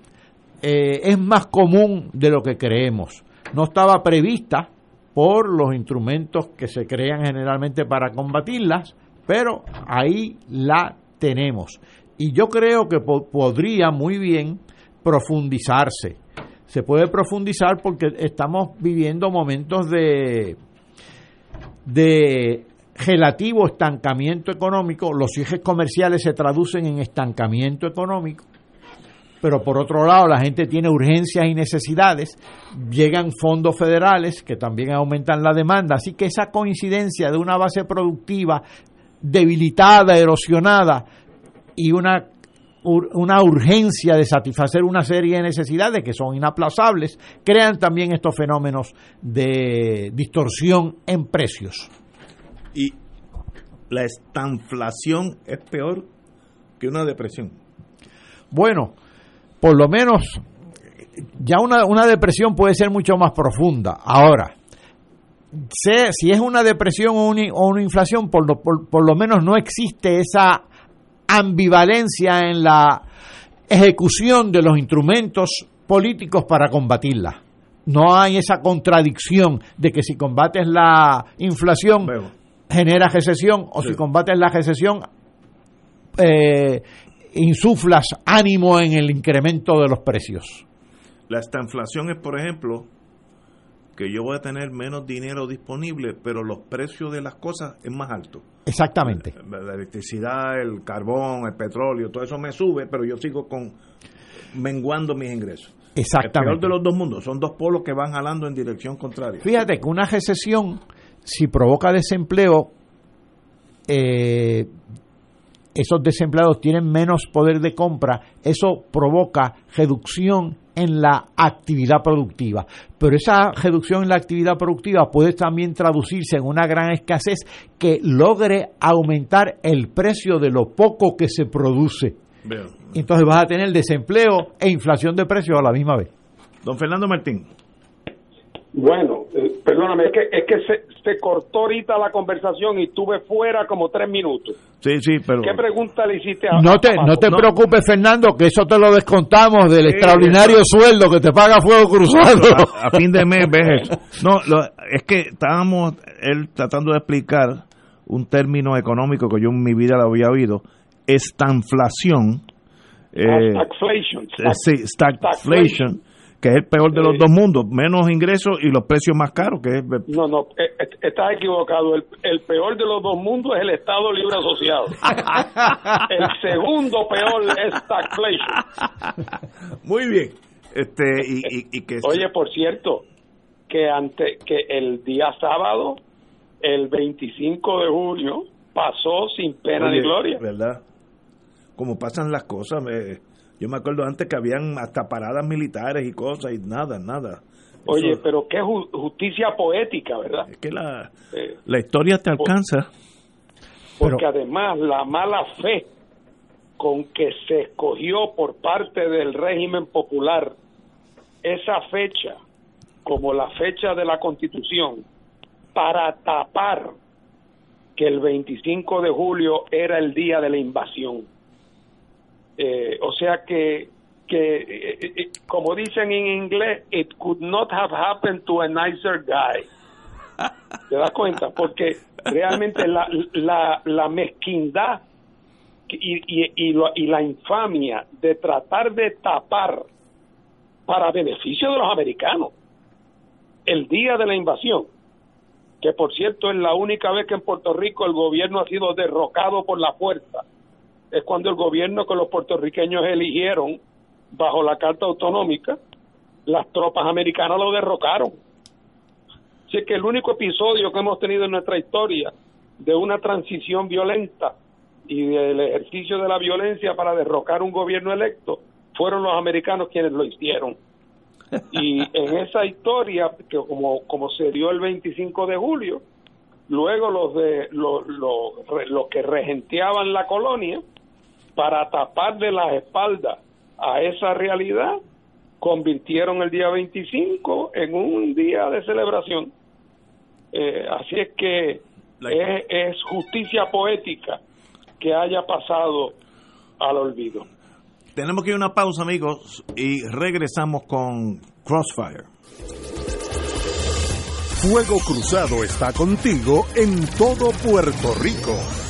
eh, es más común de lo que creemos. No estaba prevista por los instrumentos que se crean generalmente para combatirlas, pero ahí la tenemos. Y yo creo que podría muy bien profundizarse. Se puede profundizar porque estamos viviendo momentos de, de relativo estancamiento económico, los ejes comerciales se traducen en estancamiento económico, pero por otro lado la gente tiene urgencias y necesidades, llegan fondos federales que también aumentan la demanda, así que esa coincidencia de una base productiva debilitada, erosionada y una una urgencia de satisfacer una serie de necesidades que son inaplazables, crean también estos fenómenos de distorsión en precios. Y la estanflación es peor que una depresión. Bueno, por lo menos ya una, una depresión puede ser mucho más profunda. Ahora, sé, si es una depresión o una, o una inflación, por lo, por lo menos no existe esa ambivalencia en la ejecución de los instrumentos políticos para combatirla. No hay esa contradicción de que si combates la inflación genera recesión o si combates la recesión eh, insuflas ánimo en el incremento de los precios. La estanflación es, por ejemplo, que yo voy a tener menos dinero disponible, pero los precios de las cosas es más alto. Exactamente. La, electricidad, el carbón, el petróleo, todo eso me sube, pero yo sigo con menguando mis ingresos. Exactamente. El peor de los dos mundos, son dos polos que van jalando en dirección contraria. Fíjate que una recesión si provoca desempleo, eh, esos desempleados tienen menos poder de compra, eso provoca reducción en la actividad productiva. Pero esa reducción en la actividad productiva puede también traducirse en una gran escasez que logre aumentar el precio de lo poco que se produce. Entonces vas a tener desempleo e inflación de precios a la misma vez. Don Fernando Martín. Bueno, eh, perdóname, es que, es que se, se, cortó ahorita la conversación y estuve fuera como tres minutos. Sí, sí, pero... ¿Qué pregunta le hiciste a No te, no te preocupes, Fernando, que eso te lo descontamos del extraordinario sueldo que te paga Fuego Cruzado. A, fin de mes ves eso. No, es que estábamos él tratando de explicar un término económico que yo en mi vida lo había oído, estanflación. Eh, stagflation. sí, stagflation que es el peor de los dos mundos, menos ingresos y los precios más caros, que es... No, no, eh, eh, estás equivocado. El, peor de los dos mundos es el Estado Libre Asociado. el segundo peor es stagflation. Muy bien. Este, y, y, que... Oye, por cierto, que, ante, que el día sábado, el 25 de julio, pasó sin pena ni gloria. ¿Verdad? Como pasan las cosas, me yo me acuerdo antes que habían hasta paradas militares y cosas y nada, nada. Oye, pero qué justicia poética, ¿verdad? Es que la, eh, la historia te alcanza. Porque además la mala fe con que se escogió por parte del régimen popular esa fecha como la fecha de la constitución para tapar que el 25 de julio era el día de la invasión eh, o sea que, que eh, eh, como dicen en inglés, it could not have happened to a nicer guy. ¿Te das cuenta? Porque realmente la, la, la mezquindad y, y, y, y la infamia de tratar de tapar para beneficio de los americanos el día de la invasión, que por cierto es la única vez que en Puerto Rico el gobierno ha sido derrocado por la fuerza es cuando el gobierno que los puertorriqueños eligieron bajo la Carta Autonómica, las tropas americanas lo derrocaron. Así que el único episodio que hemos tenido en nuestra historia de una transición violenta y del ejercicio de la violencia para derrocar un gobierno electo fueron los americanos quienes lo hicieron. Y en esa historia, que como, como se dio el 25 de julio, luego los, de, los, los, los que regenteaban la colonia, para taparle las espaldas a esa realidad, convirtieron el día 25 en un día de celebración. Eh, así es que es, justicia poética que haya pasado al olvido. Tenemos que ir a una pausa, amigos, y regresamos con Crossfire. Fuego Cruzado está contigo en todo Puerto Rico.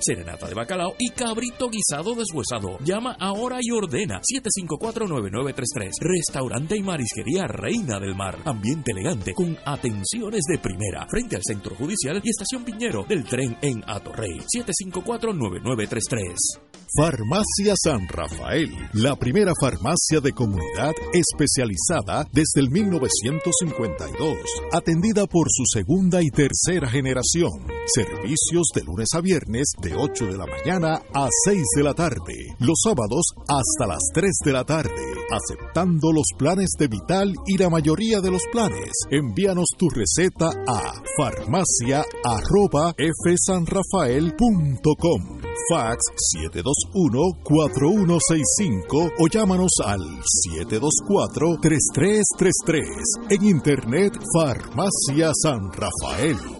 serenata de bacalao y cabrito guisado deshuesado. Llama ahora y ordena 754-9933. Restaurante y marisquería Reina del Mar. Ambiente elegante con atenciones de primera. Frente al Centro Judicial y Estación Piñero del tren en Atorrey. 754-9933. Farmacia San Rafael, la primera farmacia de comunidad especializada desde el 1952, atendida por su segunda y tercera generación. Servicios de lunes a viernes de 8 de la mañana a 6 de la tarde, los sábados hasta las 3 de la tarde, aceptando los planes de Vital y la mayoría de los planes. Envíanos tu receta a farmacia@fsanrafael.com. Fax 721-4165 o llámanos al 724-3333. En Internet, Farmacia San Rafael.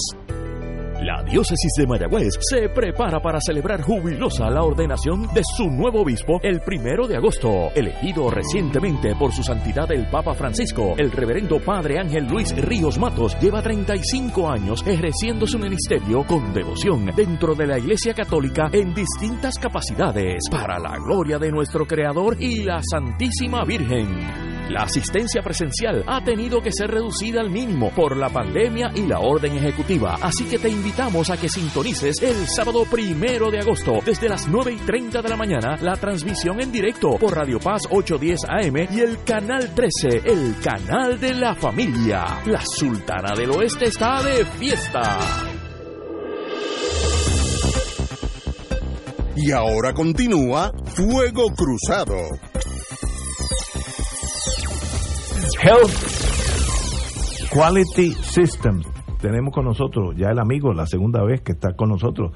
Podcast. La diócesis de Mayagüez se prepara para celebrar jubilosa la ordenación de su nuevo obispo el primero de agosto, elegido recientemente por su santidad el Papa Francisco. El reverendo Padre Ángel Luis Ríos Matos lleva 35 años ejerciendo su ministerio con devoción dentro de la Iglesia Católica en distintas capacidades para la gloria de nuestro Creador y la Santísima Virgen. La asistencia presencial ha tenido que ser reducida al mínimo por la pandemia y la orden ejecutiva, así que te invitamos a que sintonices el sábado primero de agosto desde las 9 y 30 de la mañana la transmisión en directo por Radio Paz 810 AM y el canal 13, el canal de la familia. La Sultana del Oeste está de fiesta. Y ahora continúa Fuego Cruzado. Health Quality Systems. Tenemos con nosotros ya el amigo, la segunda vez que está con nosotros,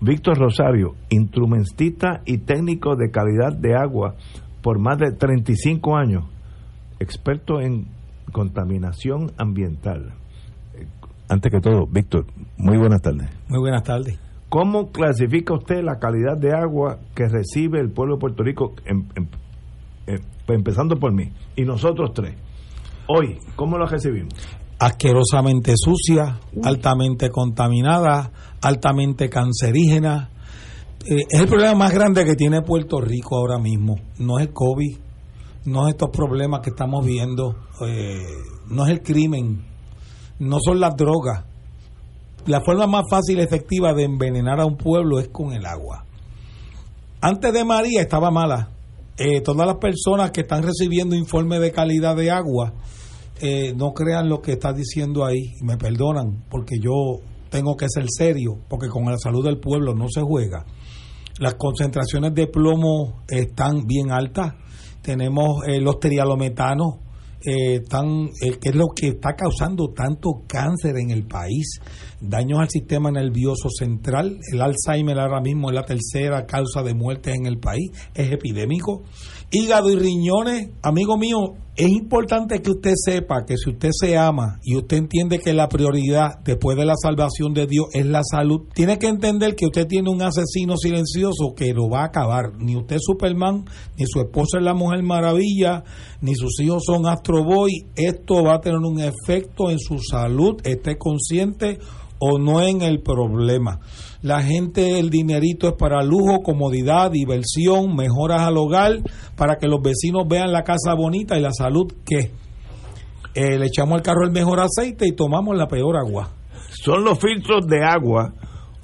Víctor Rosario, instrumentista y técnico de calidad de agua por más de 35 años, experto en contaminación ambiental. Antes que todo, Víctor, muy buenas tardes. Muy buenas tardes. ¿Cómo clasifica usted la calidad de agua que recibe el pueblo de Puerto Rico, em- em- em- empezando por mí, y nosotros tres? Hoy, ¿cómo lo recibimos? Asquerosamente sucia, altamente contaminada, altamente cancerígena. Eh, es el problema más grande que tiene Puerto Rico ahora mismo. No es el COVID, no es estos problemas que estamos viendo, eh, no es el crimen, no son las drogas. La forma más fácil y efectiva de envenenar a un pueblo es con el agua. Antes de María estaba mala. Eh, todas las personas que están recibiendo informes de calidad de agua, eh, no crean lo que está diciendo ahí, y me perdonan, porque yo tengo que ser serio, porque con la salud del pueblo no se juega. Las concentraciones de plomo están bien altas, tenemos eh, los trialometanos, eh, eh, que es lo que está causando tanto cáncer en el país, daños al sistema nervioso central, el Alzheimer ahora mismo es la tercera causa de muerte en el país, es epidémico. Hígado y riñones, amigo mío, es importante que usted sepa que si usted se ama y usted entiende que la prioridad después de la salvación de Dios es la salud, tiene que entender que usted tiene un asesino silencioso que lo va a acabar. Ni usted es Superman, ni su esposa es la Mujer Maravilla, ni sus hijos son Astro Boy. Esto va a tener un efecto en su salud, esté consciente o no en el problema. La gente, el dinerito es para lujo, comodidad, diversión, mejoras al hogar, para que los vecinos vean la casa bonita y la salud que le echamos al carro el mejor aceite y tomamos la peor agua. ¿Son los filtros de agua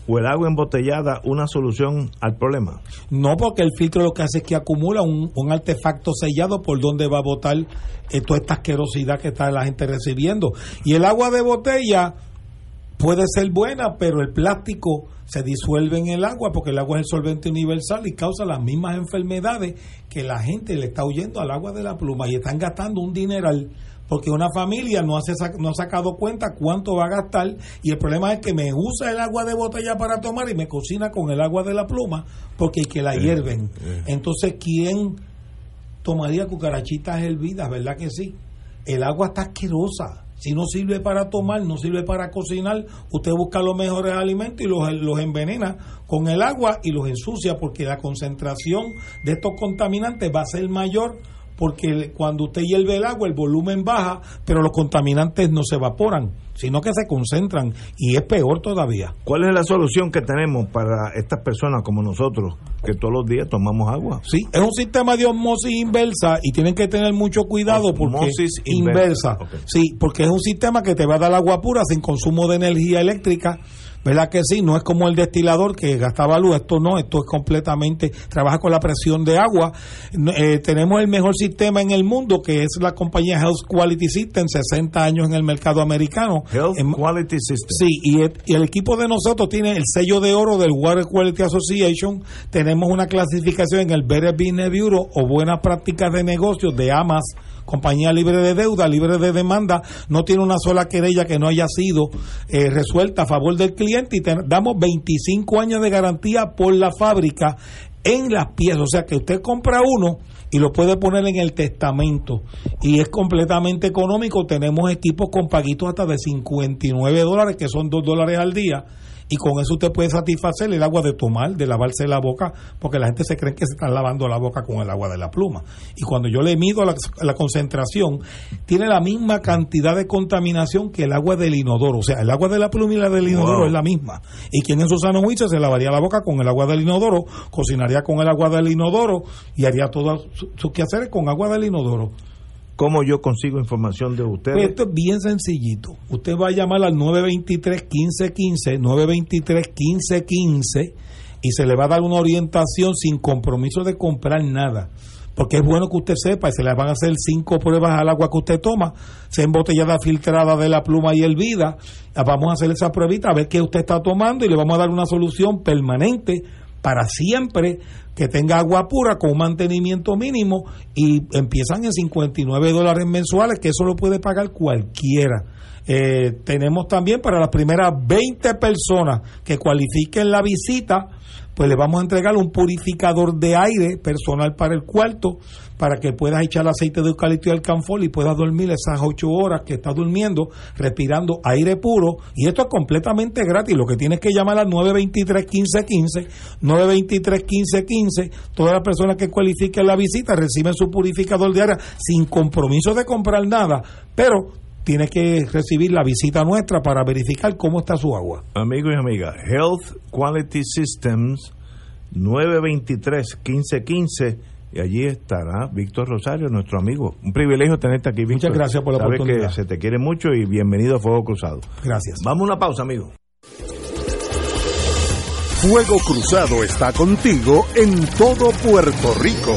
o el agua embotellada una solución al problema? No, porque el filtro lo que hace es que acumula un, un artefacto sellado por donde va a botar eh, toda esta asquerosidad que está la gente recibiendo. Y el agua de botella puede ser buena, pero el plástico se disuelve en el agua porque el agua es el solvente universal y causa las mismas enfermedades que la gente le está huyendo al agua de la pluma y están gastando un dineral porque una familia no, hace, no ha sacado cuenta cuánto va a gastar y el problema es que me usa el agua de botella para tomar y me cocina con el agua de la pluma porque que la hierven. Entonces, ¿quién tomaría cucarachitas hervidas? ¿Verdad que sí? El agua está asquerosa. Si no sirve para tomar, no sirve para cocinar, usted busca los mejores alimentos y los, los envenena con el agua y los ensucia porque la concentración de estos contaminantes va a ser mayor porque cuando usted hierve el agua, el volumen baja, pero los contaminantes no se evaporan, sino que se concentran y es peor todavía. ¿Cuál es la solución que tenemos para estas personas como nosotros, que todos los días tomamos agua? Sí, es un sistema de osmosis inversa y tienen que tener mucho cuidado porque Osmosis inversa. inversa, ok. Sí, porque es un sistema que te va a dar agua pura sin consumo de energía eléctrica. ¿Verdad que sí? No es como el destilador que gastaba luz, esto no, esto es completamente, trabaja con la presión de agua. Eh, tenemos el mejor sistema en el mundo, que es la compañía Health Quality System, 60 años en el mercado americano. Health En- Quality System. Sí, y el, y el equipo de nosotros tiene el sello de oro del Water Quality Association. Tenemos una clasificación en el Better Business Bureau o Buenas Prácticas de Negocios de AMAS, compañía libre de deuda, libre de demanda. No tiene una sola querella que no haya sido eh, resuelta a favor del cliente y damos 25 años de garantía por la fábrica en las piezas. O sea que usted compra uno y lo puede poner en el testamento y es completamente económico. Tenemos equipos con paguitos hasta de 59 dólares, que son 2 dólares al día. Y con eso usted puede satisfacer el agua de tomar, de lavarse la boca, porque la gente se cree que se están lavando la boca con el agua de la pluma. Y cuando yo le mido la, la concentración, tiene la misma cantidad de contaminación que el agua del inodoro. O sea, el agua de la pluma y la del inodoro Wow. es la misma. Y quien en su sano juicio se lavaría la boca con el agua del inodoro, cocinaría con el agua del inodoro y haría todos su- sus quehaceres con agua del inodoro. ¿Cómo yo consigo información de Pues ustedes? esto es bien sencillito. Usted va a llamar al 923-1515, 923-1515 y se le va a dar una orientación sin compromiso de comprar nada. Porque es bueno que usted sepa, y se le van a hacer cinco pruebas al agua que usted toma, sea embotellada, filtrada de la pluma y hervida. Vamos a hacer esa pruebita a ver qué usted está tomando y le vamos a dar una solución permanente para siempre que tenga agua pura con mantenimiento mínimo y empiezan en 59 dólares mensuales, que eso lo puede pagar cualquiera. Eh, tenemos también para las primeras 20 personas que cualifiquen la visita, pues le vamos a entregar un purificador de aire personal para el cuarto, para que puedas echar aceite de eucalipto y alcanfol y puedas dormir esas 8 horas que estás durmiendo, respirando aire puro. Y esto es completamente gratis. Lo que tienes que llamar al 923-1515, 923-1515. Todas las personas que cualifiquen la visita reciben su purificador de aire sin compromiso de comprar nada, pero tiene que recibir la visita nuestra para verificar cómo está su agua. Amigos y amigas, Health Quality Systems 923-1515 y allí estará Víctor Rosario, nuestro amigo. Un privilegio tenerte aquí, Víctor. Muchas gracias por la Sabes oportunidad. que se te quiere mucho y bienvenido a Fuego Cruzado. Gracias. Vamos a una pausa, amigo. Fuego Cruzado está contigo en todo Puerto Rico.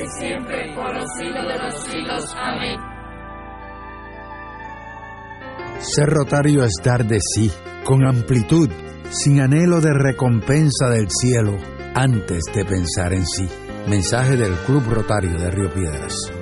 y siempre, los de los. Amén. Ser rotario es dar de sí, con amplitud, sin anhelo de recompensa del cielo, antes de pensar en sí. Mensaje del Club Rotario de Río Piedras.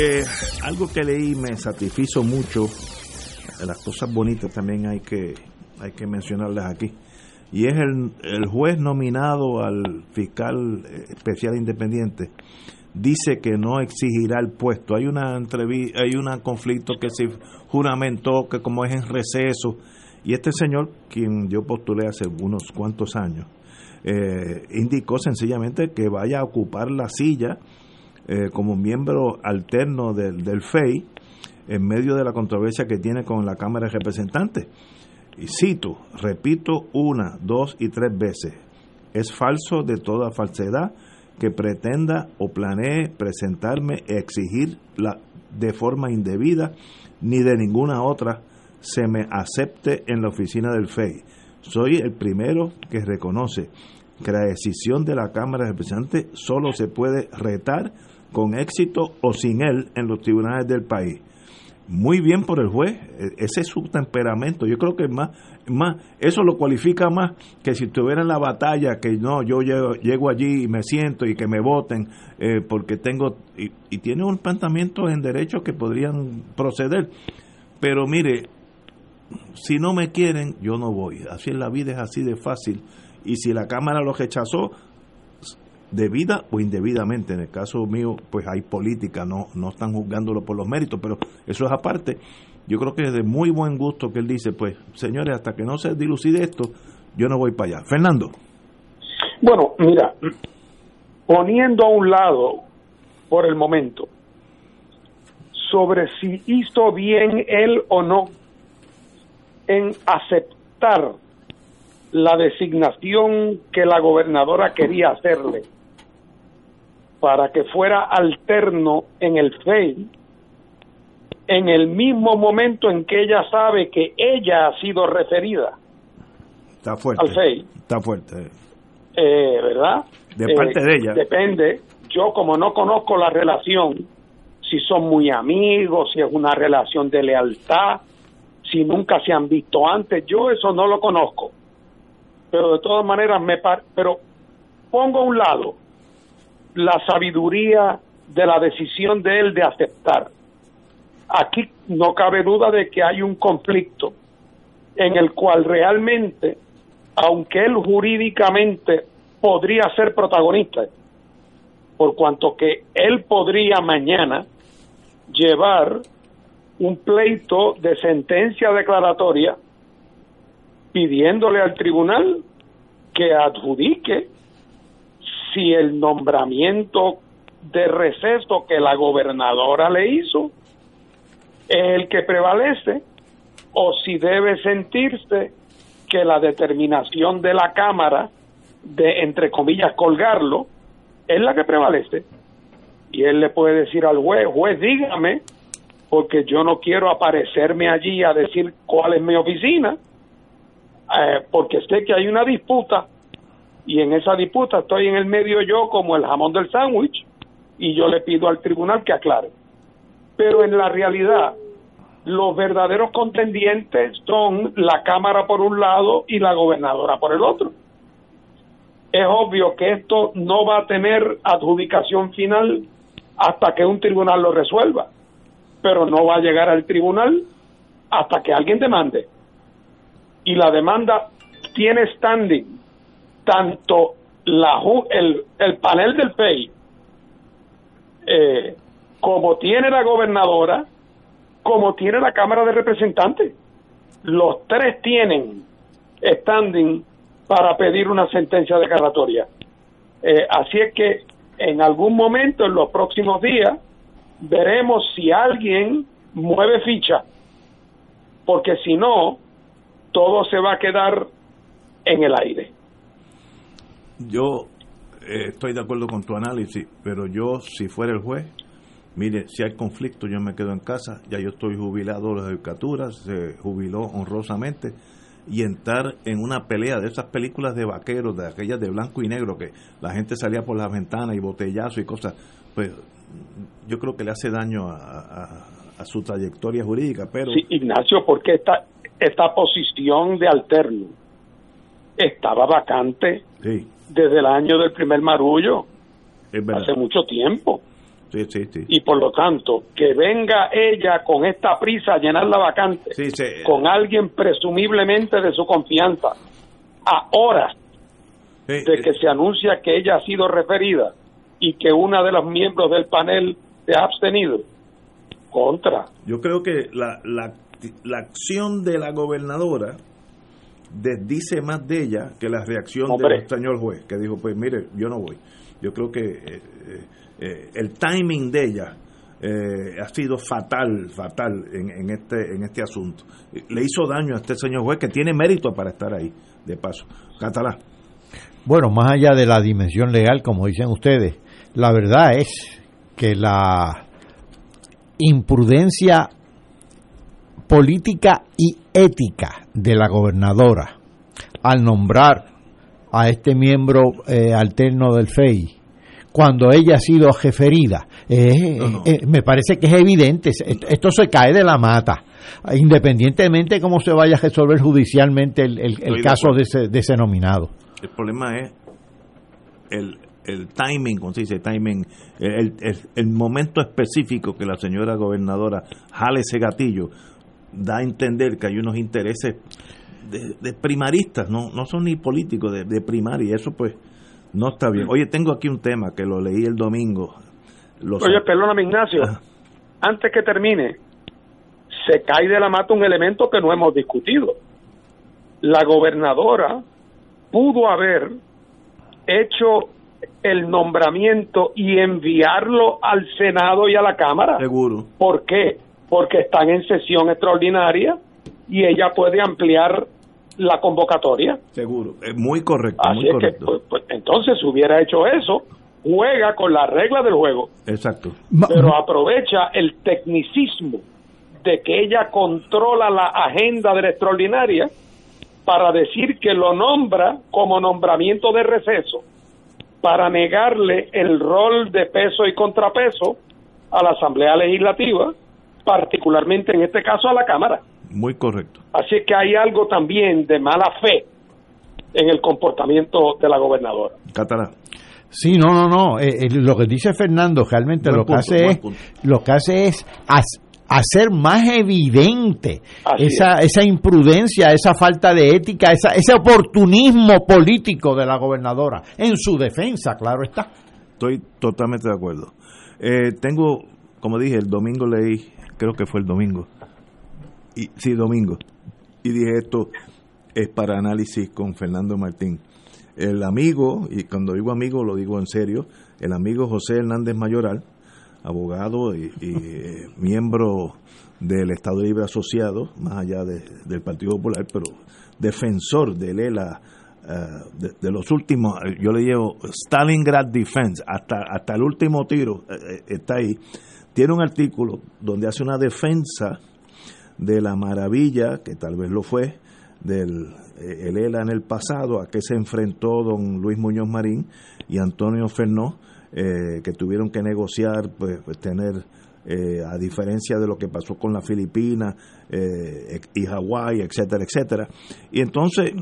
Eh, algo que leí me satisfizo mucho. Las cosas bonitas también hay que hay que mencionarlas aquí. Y es el, el juez nominado al fiscal especial independiente dice que no exigirá el puesto. Hay una entrevista, hay un conflicto que se juramentó que como es en receso y este señor, quien yo postulé hace unos cuantos años, eh, indicó sencillamente que vaya a ocupar la silla eh, como miembro alterno del, del FEI en medio de la controversia que tiene con la Cámara de Representantes. Y cito, repito una, dos y tres veces, es falso de toda falsedad que pretenda o planee presentarme e exigir la, de forma indebida ni de ninguna otra se me acepte en la oficina del FEI. Soy el primero que reconoce que la decisión de la Cámara de Representantes solo se puede retar con éxito o sin él en los tribunales del país. Muy bien por el juez, e, ese es su temperamento. Yo creo que más, más eso lo cualifica más que si estuviera en la batalla, que no, yo llego, allí y me siento y que me voten eh, porque tengo. Y, tiene un planteamiento en derecho que podrían proceder. Pero mire, si no me quieren, yo no voy. Así en la vida es así de fácil. Y si la Cámara lo rechazó, debida o indebidamente, en el caso mío, pues hay política, no, no están juzgándolo por los méritos, pero eso es aparte. Yo creo que es de muy buen gusto que él dice, pues, señores, hasta que no se dilucide esto, yo no voy para allá. Fernando. Bueno, mira, poniendo a un lado, por el momento, sobre si hizo bien él o no en aceptar la designación que la gobernadora quería hacerle para que fuera alterno en el FEI, en el mismo momento en que ella sabe que ella ha sido referida está fuerte, al FEI. Está fuerte. Eh, ¿Verdad? De parte Eh, de ella. Depende. Yo como no conozco la relación, si son muy amigos, si es una relación de lealtad, si nunca se han visto antes, yo eso no lo conozco. Pero de todas maneras me par pero pongo a un lado la sabiduría de la decisión de él de aceptar. Aquí no cabe duda de que hay un conflicto en el cual realmente, aunque él jurídicamente podría ser protagonista, por cuanto que él podría mañana llevar un pleito de sentencia declaratoria pidiéndole al tribunal que adjudique si el nombramiento de receso que la gobernadora le hizo es el que prevalece o si debe sentirse que la determinación de la Cámara de, entre comillas, colgarlo, es la que prevalece. Y él le puede decir al juez, juez, dígame, porque yo no quiero aparecerme allí a decir cuál es mi oficina, eh, porque sé que hay una disputa y en esa disputa estoy en el medio yo como el jamón del sándwich y yo le pido al tribunal que aclare. Pero en la realidad, los verdaderos contendientes son la Cámara por un lado y la gobernadora por el otro. Es obvio que esto no va a tener adjudicación final hasta que un tribunal lo resuelva, pero no va a llegar al tribunal hasta que alguien demande. Y la demanda tiene standing tanto la, el, el panel del PEI eh, como tiene la gobernadora, como tiene la Cámara de Representantes. Los tres tienen standing para pedir una sentencia declaratoria. Eh, así es que en algún momento, en los próximos días, veremos si alguien mueve ficha, porque si no, todo se va a quedar en el aire. Yo eh, estoy de acuerdo con tu análisis, pero yo, si fuera el juez, mire, si hay conflicto, yo me quedo en casa, ya yo estoy jubilado de la judicatura, se jubiló honrosamente, y entrar en una pelea de esas películas de vaqueros, de aquellas de blanco y negro, que la gente salía por las ventanas y botellazo y cosas, pues yo creo que le hace daño a, a su trayectoria jurídica. Pero Sí, Ignacio, porque esta, esta posición de alterno estaba vacante sí, desde el año del primer marullo, hace mucho tiempo. Sí, sí, sí. Y por lo tanto, que venga ella con esta prisa a llenar la vacante con alguien presumiblemente de su confianza, a horas de que se anuncia que ella ha sido referida y que una de los miembros del panel se ha abstenido, contra. Yo creo que la, la, la acción de la gobernadora desdice más de ella que la reacción Hombre. del señor juez, que dijo, pues mire, yo no voy. Yo creo que eh, eh, eh, el timing de ella eh, ha sido fatal, fatal en, en este en este asunto. Le hizo daño a este señor juez que tiene mérito para estar ahí, de paso. Catalá. Bueno, más allá de la dimensión legal, como dicen ustedes, la verdad es que la imprudencia política y ética de la gobernadora al nombrar a este miembro eh, alterno del FEI cuando ella ha sido jeferida, eh, eh, me parece que es evidente, esto, esto se cae de la mata, independientemente de cómo se vaya a resolver judicialmente el, el- caso de ese, de ese nominado. El problema es el, el timing, como se dice, timing, el, el- el momento específico que la señora gobernadora jale ese gatillo, da a entender que hay unos intereses de, de primaristas, no, no son ni políticos, de, de primaria, y eso pues no está bien. Oye, tengo aquí un tema que lo leí el domingo. Los- Oye, perdóname Ignacio, antes que termine, se cae de la mata un elemento que no hemos discutido. La gobernadora pudo haber hecho el nombramiento y enviarlo al Senado y a la Cámara. Seguro. ¿Por qué? Porque están en sesión extraordinaria y ella puede ampliar la convocatoria. Seguro, es muy correcto, Así muy es que, pues, pues, entonces, si hubiera hecho eso, juega con las reglas del juego Exacto. pero aprovecha el tecnicismo de que ella controla la agenda de la extraordinaria para decir que lo nombra como nombramiento de receso para negarle el rol de peso y contrapeso a la Asamblea Legislativa, particularmente en este caso a la Cámara. Muy correcto. Así que hay algo también de mala fe en el comportamiento de la gobernadora. Catalá. Sí, no, no, no. eh, eh, lo que dice Fernando realmente Buen lo que hace es lo que hace es hacer más evidente Así esa esa imprudencia, esa falta de ética, esa, ese oportunismo político de la gobernadora en su defensa, claro está. Estoy totalmente de acuerdo. Eh, tengo, como dije, el domingo leí, creo que fue el domingo. Y, sí, domingo. Y dije esto es para análisis con Fernando Martín. El amigo, y cuando digo amigo lo digo en serio, el amigo José Hernández Mayoral, abogado y, eh, miembro del Estado Libre Asociado, más allá de- del Partido Popular, pero defensor de Lela eh, de, los últimos, yo le llevo Stalingrad Defense, hasta, hasta el último tiro eh, está ahí. Tiene un artículo donde hace una defensa de la maravilla, que tal vez lo fue, del eh, el ELA en el pasado, a que se enfrentó don Luis Muñoz Marín y Antonio Fernó, eh, que tuvieron que negociar, pues, pues, tener, eh, a diferencia de lo que pasó con las Filipinas eh, y Hawái, etcétera, etcétera. Y entonces,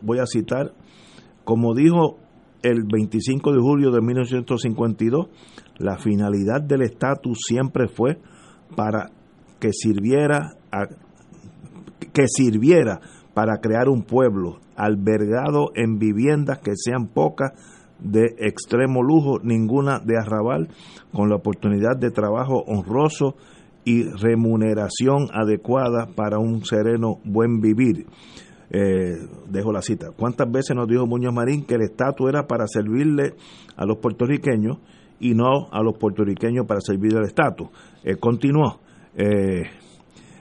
voy a citar, como dijo el 25 de julio de 1952, la finalidad del estatus siempre fue para que sirviera que sirviera para crear un pueblo albergado en viviendas que sean pocas de extremo lujo, ninguna de arrabal, con la oportunidad de trabajo honroso y remuneración adecuada para un sereno buen vivir. Eh, dejo la cita. ¿Cuántas veces nos dijo Muñoz Marín que el estatus era para servirle a los puertorriqueños y no a los puertorriqueños para servir al estatus? Eh, continuó. Eh,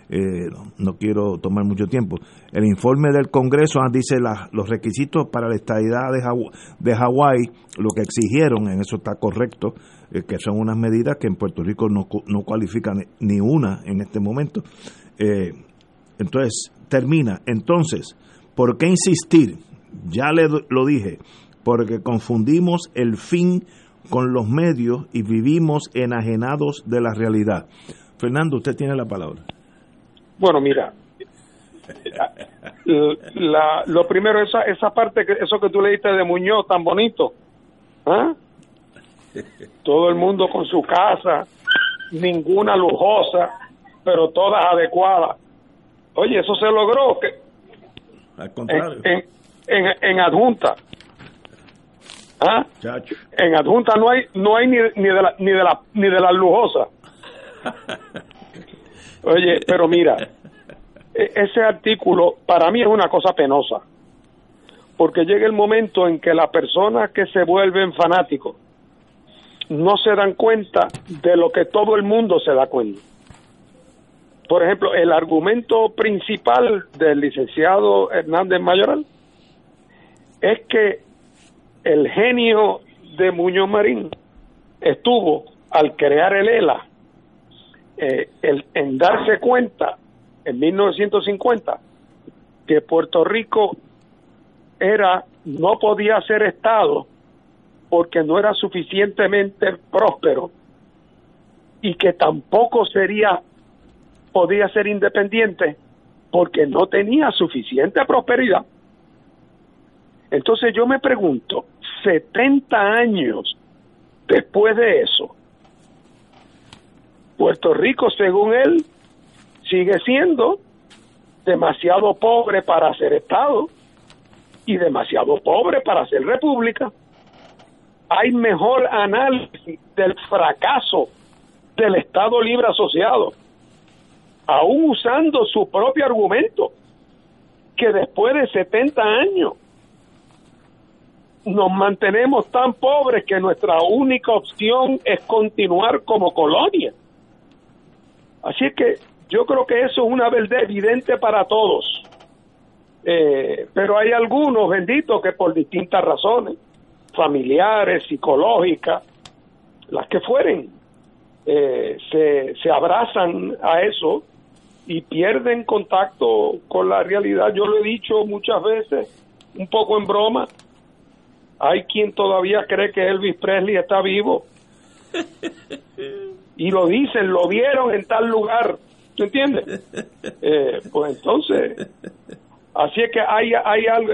eh, no, quiero tomar mucho tiempo. El informe del Congreso ah, dice la, los requisitos para la estadidad de, de Hawái, lo que exigieron, en eso está correcto, eh, que son unas medidas que en Puerto Rico no, no cualifican ni una en este momento. Entonces, termina. Entonces, ¿por qué insistir? Ya le, lo dije, porque confundimos el fin con los medios y vivimos enajenados de la realidad. Fernando, usted tiene la palabra. Bueno, mira, la, lo primero, esa, esa parte, que, eso que tú leíste de Muñoz, tan bonito. ¿ah? Todo el mundo con su casa, ninguna lujosa, pero todas adecuadas. Oye, eso se logró. Que, Al contrario. En, en, en adjunta. ¿Ah? En adjunta no hay no hay ni, ni de la ni de la ni de la lujosa. Oye, pero mira, ese artículo para mí es una cosa penosa. Porque llega el momento en que las personas que se vuelven fanáticos no se dan cuenta de lo que todo el mundo se da cuenta. Por ejemplo, el argumento principal del licenciado Hernández Mayoral es que el genio de Muñoz Marín estuvo al crear el ELA eh, el, en darse cuenta en 1950 que Puerto Rico era no podía ser estado porque no era suficientemente próspero y que tampoco sería podía ser independiente porque no tenía suficiente prosperidad. Entonces yo me pregunto, 70 años después de eso, Puerto Rico, según él, sigue siendo demasiado pobre para ser Estado y demasiado pobre para ser República. Hay mejor análisis del fracaso del Estado Libre Asociado, aún usando su propio argumento, que después de 70 años nos mantenemos tan pobres que nuestra única opción es continuar como colonia. Así que yo creo que eso es una verdad evidente para todos. Eh, pero hay algunos, benditos, que por distintas razones, familiares, psicológicas, las que fueren, eh, se, se abrazan a eso y pierden contacto con la realidad. Yo lo he dicho muchas veces, un poco en broma, hay quien todavía cree que Elvis Presley está vivo. Y lo dicen, lo vieron en tal lugar. ¿Tú entiendes? Eh, pues entonces, así es que hay, hay algo.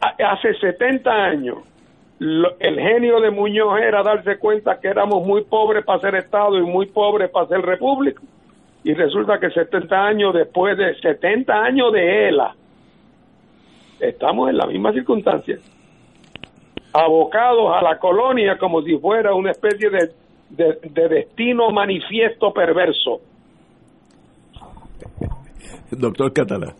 Hace 70 años, el genio de Muñoz era darse cuenta que éramos muy pobres para ser Estado y muy pobres para ser República. Y resulta que 70 años después de 70 años de ELA, estamos en la misma circunstancia abocados a la colonia como si fuera una especie de, de, destino manifiesto perverso. Doctor Catalá.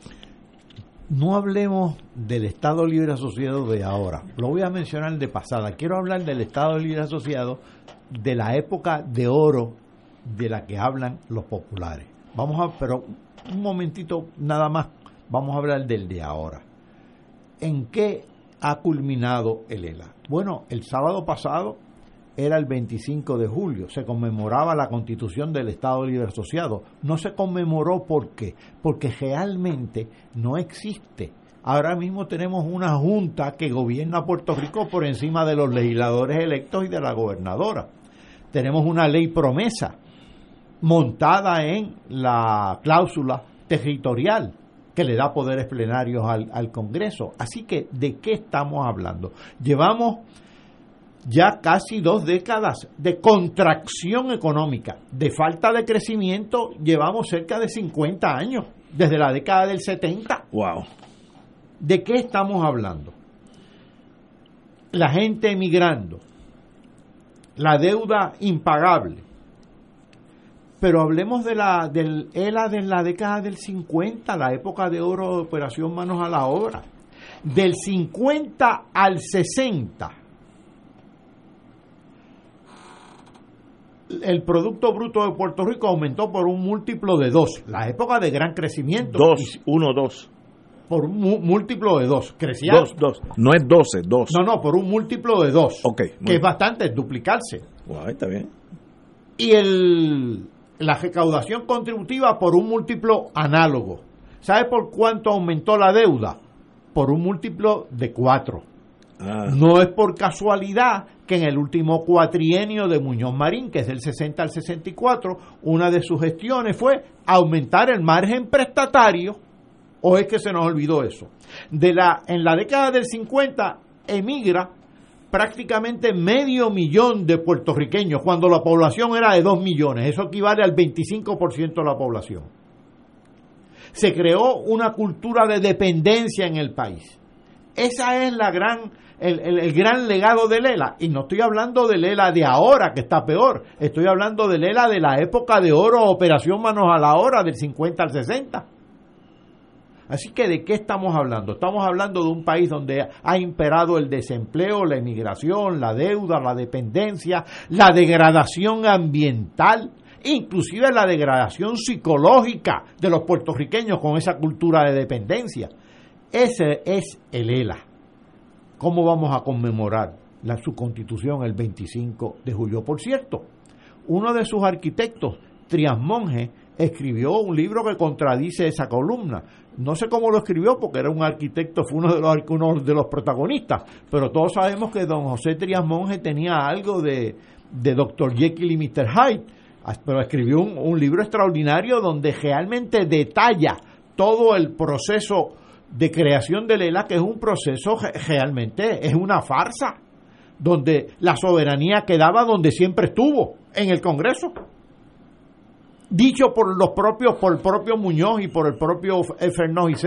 No hablemos del Estado Libre Asociado de ahora. Lo voy a mencionar de pasada. Quiero hablar del Estado Libre Asociado de la época de oro de la que hablan los populares. Vamos a, pero un momentito nada más, vamos a hablar del de ahora. ¿En qué ha culminado el ELA? Bueno, el sábado pasado era el 25 de julio, se conmemoraba la constitución del Estado Libre Asociado. No se conmemoró ¿por qué? Porque realmente no existe. Ahora mismo tenemos una junta que gobierna Puerto Rico por encima de los legisladores electos y de la gobernadora. Tenemos una ley promesa montada en la cláusula territorial que le da poderes plenarios al, al Congreso. Así que, ¿de qué estamos hablando? Llevamos ya casi dos décadas de contracción económica, de falta de crecimiento, llevamos cerca de 50 años, desde la década del 70. Wow. ¿De qué estamos hablando? La gente emigrando, la deuda impagable. Pero hablemos de la del ELA de la década del 50, la época de oro de operación manos a la obra. Del 50 al 60 el Producto Bruto de Puerto Rico aumentó por un múltiplo de dos. La época de gran crecimiento. Dos, uno, dos. Por un múltiplo de dos. Crecía. Dos, dos. No es doce, dos. No, no, por un múltiplo de dos. Ok. Que es bastante, es duplicarse. Guay, está bien. Y el, la recaudación contributiva por un múltiplo análogo. ¿Sabe por cuánto aumentó la deuda? Por un múltiplo de cuatro. Ah. No es por casualidad que en el último cuatrienio de Muñoz Marín, que es del 60 al 64, una de sus gestiones fue aumentar el margen prestatario, o es que se nos olvidó eso. De la, en la década del 50 emigra prácticamente medio millón de puertorriqueños, cuando la población era de 2 millones, eso equivale al 25% de la población. Se creó una cultura de dependencia en el país. Esa es la gran el, gran legado de Lela. Y no estoy hablando de Lela de ahora, que está peor. Estoy hablando de Lela de la época de oro, Operación Manos a la Hora, del 50 al 60. Así que, ¿de qué estamos hablando? Estamos hablando de un país donde ha imperado el desempleo, la inmigración, la deuda, la dependencia, la degradación ambiental, inclusive la degradación psicológica de los puertorriqueños con esa cultura de dependencia. Ese es el ELA. ¿Cómo vamos a conmemorar la, su constitución el 25 de julio? Por cierto, uno de sus arquitectos, Trias Monge, escribió un libro que contradice esa columna. No sé cómo lo escribió porque era un arquitecto, fue uno de los, uno de los protagonistas, pero todos sabemos que don José Trias Monge tenía algo de, de. Jekyll y Mr. Hyde, pero escribió un, un libro extraordinario donde realmente detalla todo el proceso de creación de Lela, que es un proceso realmente, es una farsa, donde la soberanía quedaba donde siempre estuvo, en el Congreso. Dicho por los propios, por el propio Muñoz y por el propio Fernández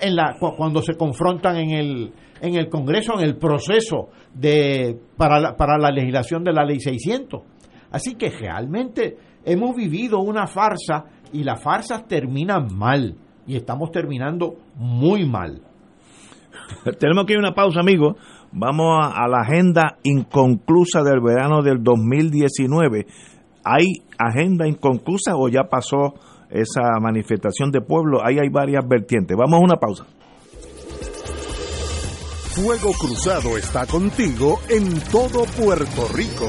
en la, cuando se confrontan en el, en el Congreso, en el proceso de, para, la, para la legislación de la Ley 600. Así que realmente hemos vivido una farsa y las farsas terminan mal y estamos terminando muy mal. Tenemos que ir una pausa, amigos. Vamos a, la agenda inconclusa del verano del 2019. ¿Hay agenda inconclusa o ya pasó esa manifestación de pueblo? Ahí hay varias vertientes. Vamos a una pausa. Fuego Cruzado está contigo en todo Puerto Rico.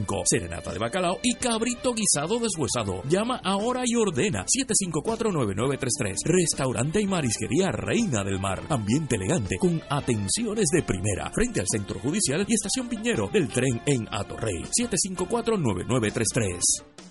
serenata de bacalao y cabrito guisado deshuesado. Llama ahora y ordena 754-9933. Restaurante y marisquería Reina del Mar. Ambiente elegante con atenciones de primera. Frente al Centro Judicial y Estación Piñero del tren en Atorrey. 754-9933.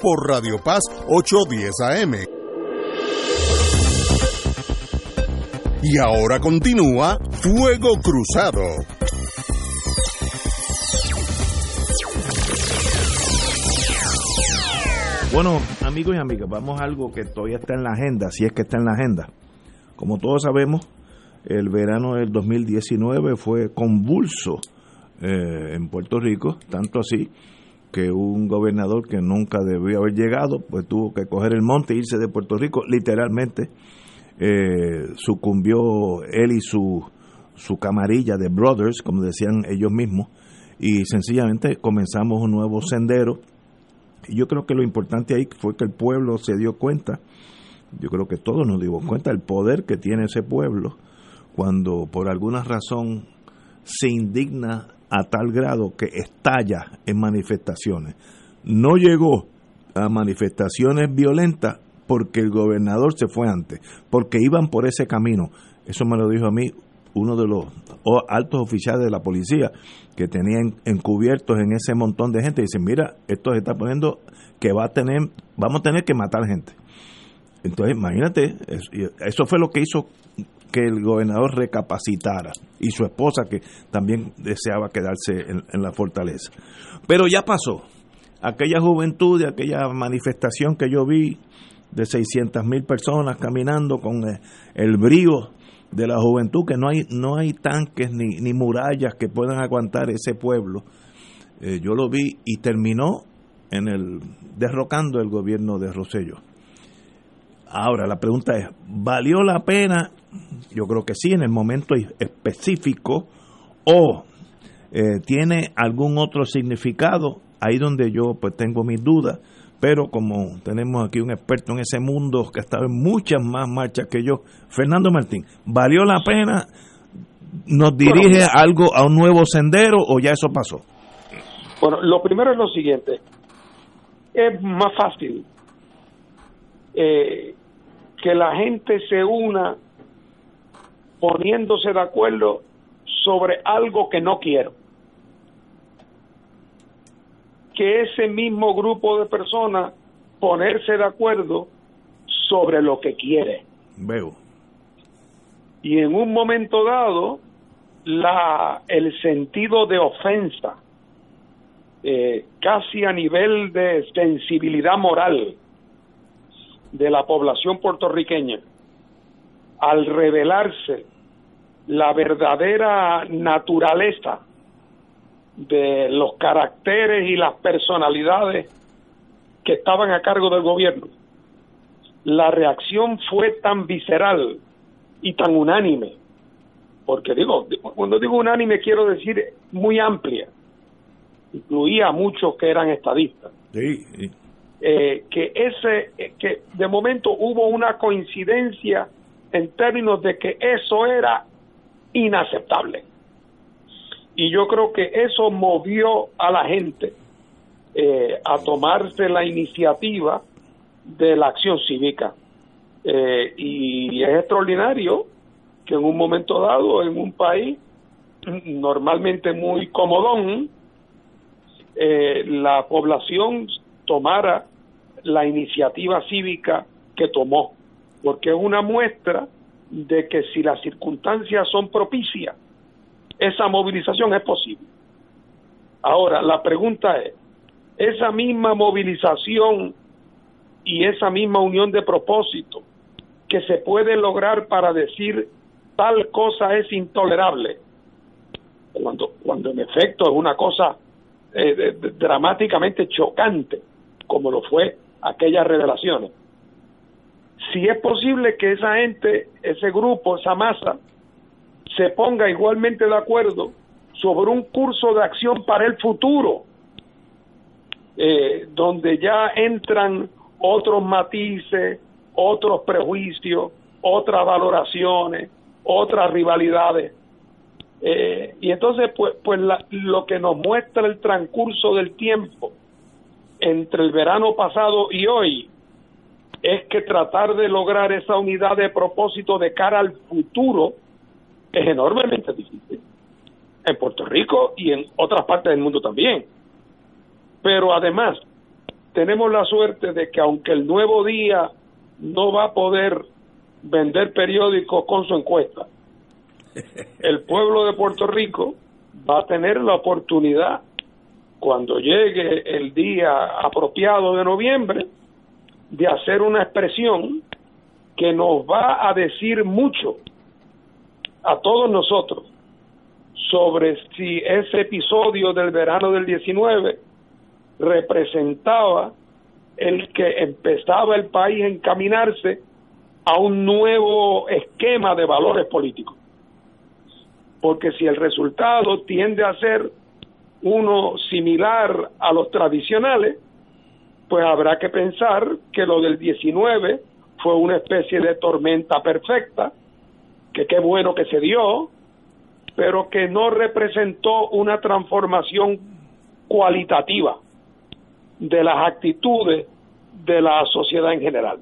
por Radio Paz 810 AM. Y ahora continúa Fuego Cruzado. Bueno, amigos y amigas, vamos a algo que todavía está en la agenda, si es que está en la agenda. Como todos sabemos, el verano del 2019 fue convulso eh, en Puerto Rico, tanto así que un gobernador que nunca debió haber llegado, pues tuvo que coger el monte e irse de Puerto Rico, literalmente eh, sucumbió él y su, su camarilla de brothers, como decían ellos mismos, y sencillamente comenzamos un nuevo sendero. Y yo creo que lo importante ahí fue que el pueblo se dio cuenta, yo creo que todos nos dimos cuenta del poder que tiene ese pueblo cuando por alguna razón se indigna a tal grado que estalla en manifestaciones. No llegó a manifestaciones violentas porque el gobernador se fue antes, porque iban por ese camino. Eso me lo dijo a mí uno de los altos oficiales de la policía que tenían encubiertos en ese montón de gente. Dicen, mira, esto se está poniendo que va a tener, vamos a tener que matar gente. Entonces, imagínate, eso fue lo que hizo que el gobernador recapacitara y su esposa que también deseaba quedarse en, la fortaleza. Pero ya pasó. Aquella juventud y aquella manifestación que yo vi de 600 mil personas caminando con eh, el, brío de la juventud, que no hay, no hay tanques ni, ni murallas que puedan aguantar ese pueblo. Eh, yo lo vi y terminó en el derrocando el gobierno de Rosello. Ahora la pregunta es, ¿valió la pena yo creo que sí, en el momento específico, o eh, tiene algún otro significado, ahí donde yo pues tengo mis dudas, pero como tenemos aquí un experto en ese mundo que ha estado en muchas más marchas que yo, Fernando Martín, ¿valió la pena? ¿Nos dirige algo a un nuevo sendero o ya eso pasó? Bueno, lo primero es lo siguiente, es más fácil eh, que la gente se una poniéndose de acuerdo sobre algo que no quiero. Que ese mismo grupo de personas ponerse de acuerdo sobre lo que quiere. Veo. Y en un momento dado, la, el sentido de ofensa, eh, casi a nivel de sensibilidad moral de la población puertorriqueña, al revelarse la verdadera naturaleza de los caracteres y las personalidades que estaban a cargo del gobierno, la reacción fue tan visceral y tan unánime, porque digo, cuando digo unánime quiero decir muy amplia, incluía a muchos que eran estadistas, eh, que ese, eh, que de momento hubo una coincidencia en términos de que eso era inaceptable. Y yo creo que eso movió a la gente eh, a tomarse la iniciativa de la acción cívica. Eh, y es extraordinario que en un momento dado, en un país normalmente muy comodón, la población tomara la iniciativa cívica que tomó, porque es una muestra de que si las circunstancias son propicias, esa movilización es posible. Ahora, la pregunta es, esa misma movilización y esa misma unión de propósito que se puede lograr para decir tal cosa es intolerable, cuando, cuando en efecto es una cosa eh, dramáticamente chocante, como lo fue aquellas revelaciones si es posible que esa gente, ese grupo, esa masa, se ponga igualmente de acuerdo sobre un curso de acción para el futuro, eh, donde ya entran otros matices, otros prejuicios, otras valoraciones, otras rivalidades. Eh, y entonces, pues, pues lo que nos muestra el transcurso del tiempo entre el verano pasado y hoy es que tratar de lograr esa unidad de propósito de cara al futuro es enormemente difícil. En Puerto Rico y en otras partes del mundo también. Pero además, tenemos la suerte de que aunque el nuevo día no va a poder vender periódicos con su encuesta, el pueblo de Puerto Rico va a tener la oportunidad cuando llegue el día apropiado de noviembre de hacer una expresión que nos va a decir mucho a todos nosotros sobre si ese episodio del verano del 19 representaba el que empezaba el país a encaminarse a un nuevo esquema de valores políticos. Porque si el resultado tiende a ser uno similar a los tradicionales, pues habrá que pensar que lo del 19 fue una especie de tormenta perfecta, que qué bueno que se dio, pero que no representó una transformación cualitativa de las actitudes de la sociedad en general.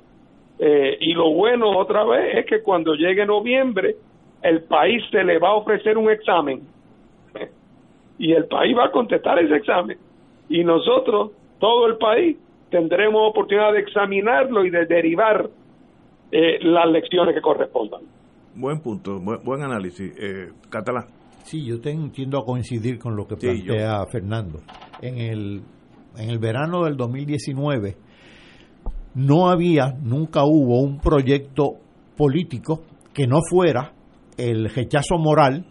Eh, y lo bueno otra vez es que cuando llegue noviembre, el país se le va a ofrecer un examen y el país va a contestar ese examen y nosotros, todo el país, tendremos oportunidad de examinarlo y de derivar eh, las lecciones que correspondan. Buen punto, buen, análisis. Eh, Catalán. Sí, yo tiendo a coincidir con lo que plantea Fernando. En el, en el verano del 2019 no había, nunca hubo un proyecto político que no fuera el rechazo moral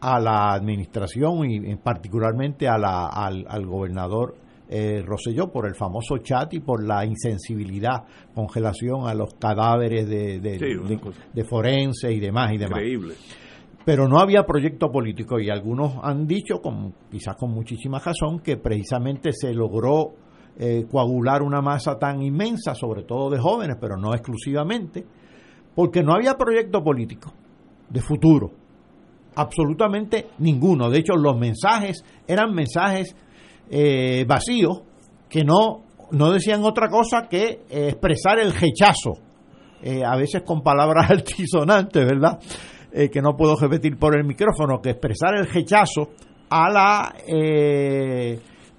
a la administración y particularmente a la, al, gobernador eh, Rosselló por el famoso chat y por la insensibilidad congelación a los cadáveres de, de, forense y demás y demás. Increíble. Pero no había proyecto político y algunos han dicho, con, quizás con muchísima razón, que precisamente se logró eh, coagular una masa tan inmensa, sobre todo de jóvenes, pero no exclusivamente, porque no había proyecto político de futuro absolutamente ninguno. De hecho, los mensajes eran mensajes eh, vacíos que no, no decían otra cosa que eh, expresar el rechazo, eh, a veces con palabras altisonantes, ¿verdad? que no puedo repetir por el micrófono, que expresar el rechazo a la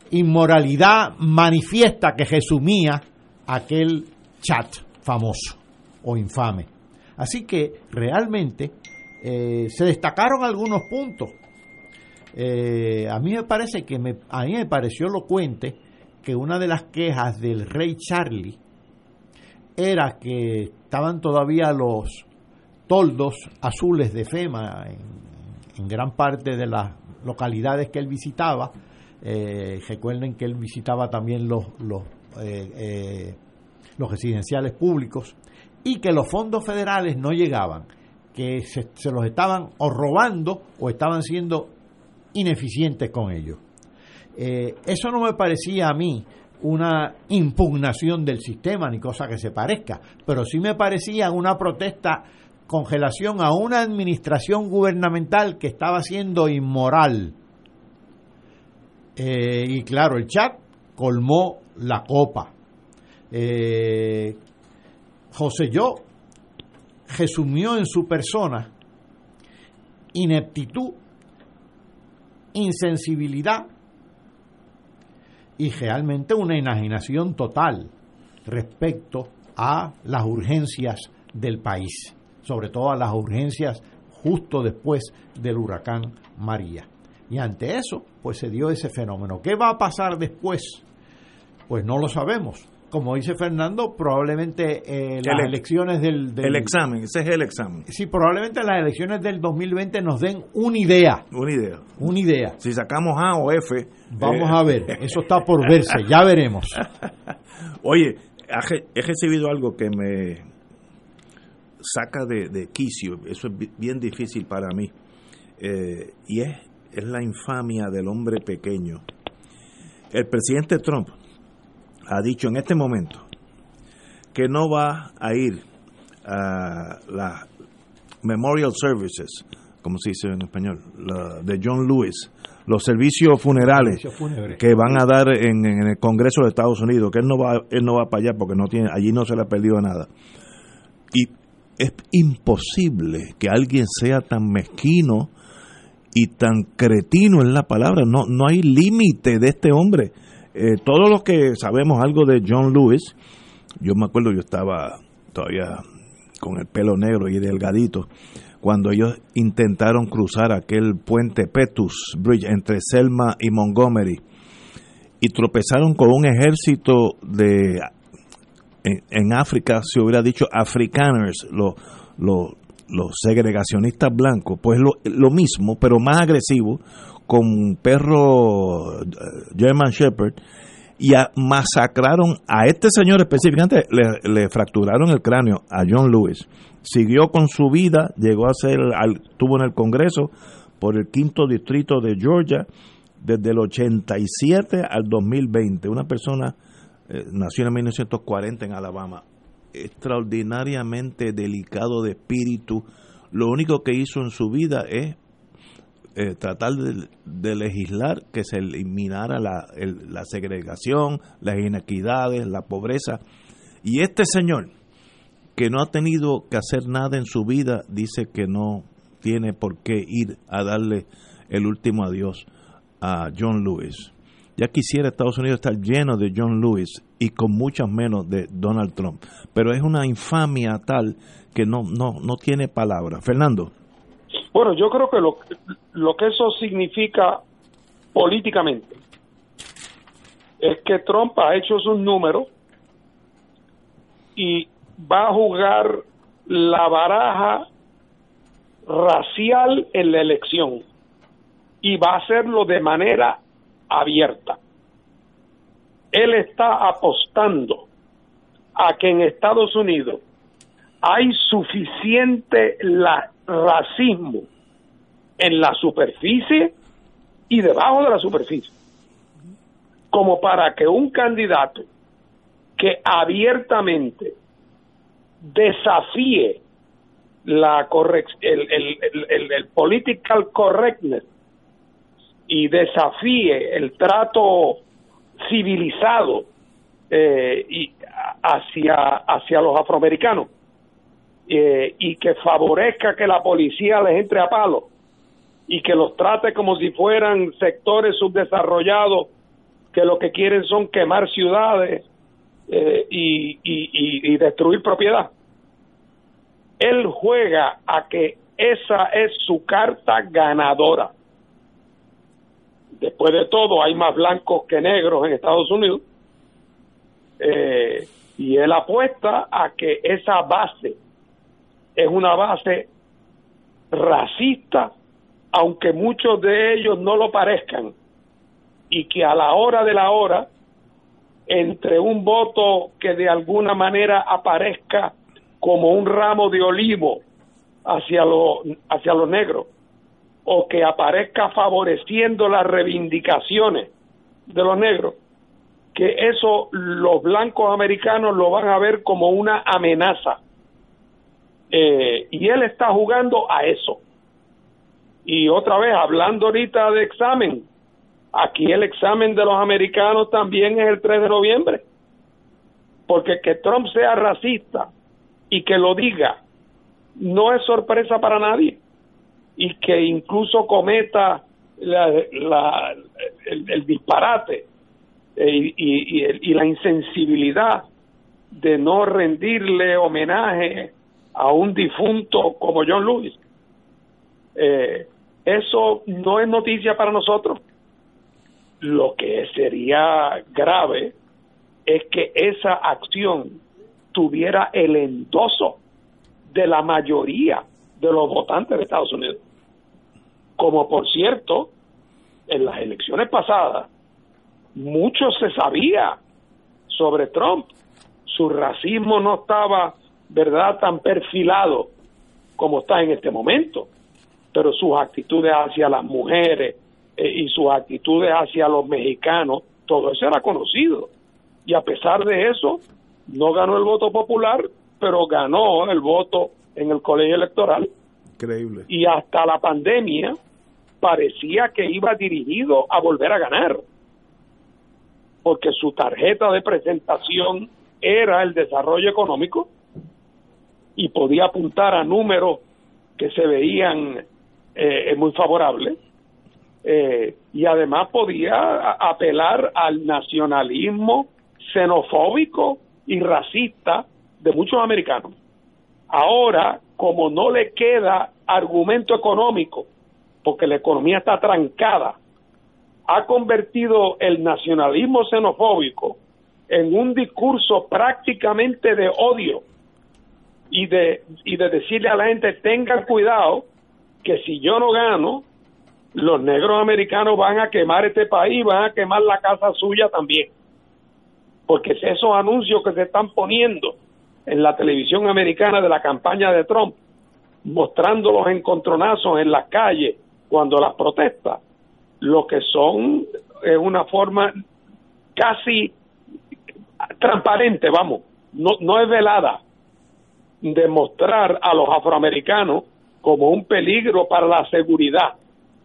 inmoralidad manifiesta que resumía aquel chat famoso o infame. Así que realmente eh, se destacaron algunos puntos. Eh, a mí me parece que me, a mí me pareció elocuente que una de las quejas del rey Charlie era que estaban todavía los toldos azules de FEMA en, gran parte de las localidades que él visitaba. Eh, recuerden que él visitaba también los, los, los residenciales públicos y que los fondos federales no llegaban que se, los estaban o robando o estaban siendo ineficientes con ellos. Eh, eso no me parecía a mí una impugnación del sistema ni cosa que se parezca, pero sí me parecía una protesta congelación a una administración gubernamental que estaba siendo inmoral. Eh, y claro, el chat colmó la copa. Eh, José Yo resumió en su persona ineptitud, insensibilidad y realmente una enajenación total respecto a las urgencias del país, sobre todo a las urgencias justo después del huracán María. Y ante eso, pues se dio ese fenómeno. ¿Qué va a pasar después? Pues no lo sabemos como dice Fernando, probablemente eh, las elecciones del, El examen, ese es el examen. Sí, probablemente las elecciones del 2020 nos den una idea. Una idea. Una idea. Si sacamos A o F. Vamos eh, a ver, eso está por verse, ya veremos. Oye, he recibido algo que me saca de, quicio, eso es bien difícil para mí, eh, y es, es la infamia del hombre pequeño. El presidente Trump ha dicho en este momento que no va a ir a la Memorial Services, como se dice en español, la de John Lewis, los servicios funerales que van a dar en, en el Congreso de Estados Unidos, que él no va, él no va para allá porque no tiene, allí no se le ha perdido nada. Y es imposible que alguien sea tan mezquino y tan cretino en la palabra. No, no hay límite de este hombre. Eh, todos los que sabemos algo de John Lewis, yo me acuerdo, yo estaba todavía con el pelo negro y delgadito, cuando ellos intentaron cruzar aquel puente Petus Bridge entre Selma y Montgomery y tropezaron con un ejército de en, África se hubiera dicho africaners, los los- los segregacionistas blancos, pues lo, lo mismo, pero más agresivo, con perro eh, German Shepherd, y a- masacraron a este señor específicamente, le, le fracturaron el cráneo a John Lewis. Siguió con su vida, llegó a ser, al- estuvo en el Congreso por el quinto distrito de Georgia desde el 87 al 2020. Una persona eh, nació en 1940 en Alabama, extraordinariamente delicado de espíritu. Lo único que hizo en su vida es eh, tratar de, legislar que se eliminara la, el- la segregación, las inequidades, la pobreza. Y este señor, que no ha tenido que hacer nada en su vida, dice que no tiene por qué ir a darle el último adiós a John Lewis. Ya quisiera Estados Unidos estar lleno de John Lewis y con muchas menos de Donald Trump. Pero es una infamia tal que no, no, no tiene palabra. Fernando. Bueno, yo creo que lo, lo que eso significa políticamente es que Trump ha hecho sus números y va a jugar la baraja racial en la elección y va a hacerlo de manera abierta. Él está apostando a que en Estados Unidos hay suficiente la- racismo en la superficie y debajo de la superficie como para que un candidato que abiertamente desafíe la el, el, el- el- el political correctness y desafíe el trato civilizado eh, y hacia hacia los afroamericanos eh, y que favorezca que la policía les entre a palo y que los trate como si fueran sectores subdesarrollados que lo que quieren son quemar ciudades eh, y, y- y- destruir propiedad. Él juega a que esa es su carta ganadora. Después de todo, hay más blancos que negros en Estados Unidos. Eh, y él apuesta a que esa base es una base racista, aunque muchos de ellos no lo parezcan, y que a la hora de la hora, entre un voto que de alguna manera aparezca como un ramo de olivo hacia, lo, hacia los negros, o que aparezca favoreciendo las reivindicaciones de los negros, que eso los blancos americanos lo van a ver como una amenaza. Eh, y él está jugando a eso. Y otra vez, hablando ahorita de examen, aquí el examen de los americanos también es el 3 de noviembre. Porque que Trump sea racista y que lo diga no es sorpresa para nadie. Y que incluso cometa la- la- el, el disparate eh, y, y- y la insensibilidad de no rendirle homenaje a un difunto como John Lewis. Eh, eso no es noticia para nosotros. Lo que sería grave es que esa acción tuviera el endoso de la mayoría de los votantes de Estados Unidos. Como por cierto, en las elecciones pasadas, mucho se sabía sobre Trump. Su racismo no estaba, ¿verdad?, tan perfilado como está en este momento. Pero sus actitudes hacia las mujeres eh, y sus actitudes hacia los mexicanos, todo eso era conocido. Y a pesar de eso, no ganó el voto popular, pero ganó el voto en el colegio electoral. Increíble. Y hasta la pandemia parecía que iba dirigido a volver a ganar, porque su tarjeta de presentación era el desarrollo económico y podía apuntar a números que se veían eh, muy favorables. Eh, y además podía apelar al nacionalismo xenofóbico y racista de muchos americanos. Ahora, como no le queda argumento económico, porque la economía está trancada, ha convertido el nacionalismo xenofóbico en un discurso prácticamente de odio y de, y de decirle a la gente tengan cuidado que si yo no gano, los negros americanos van a quemar este país, van a quemar la casa suya también. Porque esos anuncios que se están poniendo en la televisión americana de la campaña de Trump, mostrando los encontronazos en las calles cuando las protesta, lo que son es una forma casi transparente, vamos, no, no es velada, de mostrar a los afroamericanos como un peligro para la seguridad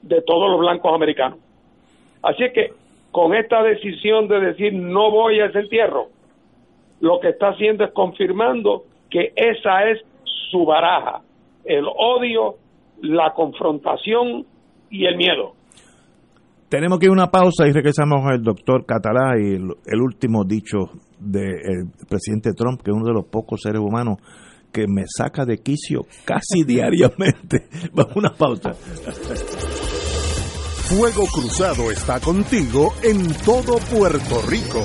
de todos los blancos americanos. Así que con esta decisión de decir no voy a ese entierro, lo que está haciendo es confirmando que esa es su baraja, el odio, la confrontación y el miedo. Tenemos que ir a una pausa y regresamos al doctor Catalá y el, último dicho del presidente Trump, que es uno de los pocos seres humanos que me saca de quicio casi diariamente. Vamos una pausa. Fuego Cruzado está contigo en todo Puerto Rico.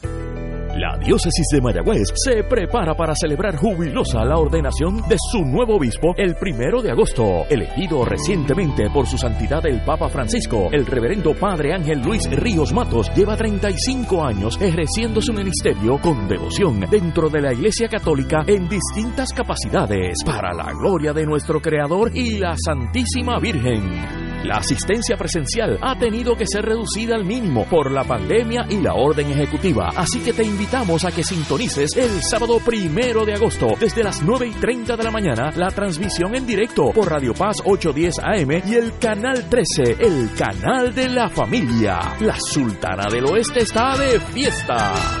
La diócesis de Mayagüez se prepara para celebrar jubilosa la ordenación de su nuevo obispo el primero de agosto, elegido recientemente por su santidad el Papa Francisco. El reverendo Padre Ángel Luis Ríos Matos lleva 35 años ejerciendo su ministerio con devoción dentro de la Iglesia Católica en distintas capacidades para la gloria de nuestro Creador y la Santísima Virgen. La asistencia presencial ha tenido que ser reducida al mínimo por la pandemia y la orden ejecutiva, así que te invitamos a que sintonices el sábado primero de agosto desde las 9 y 30 de la mañana la transmisión en directo por Radio Paz 810 AM y el canal 13, el canal de la familia. La Sultana del Oeste está de fiesta.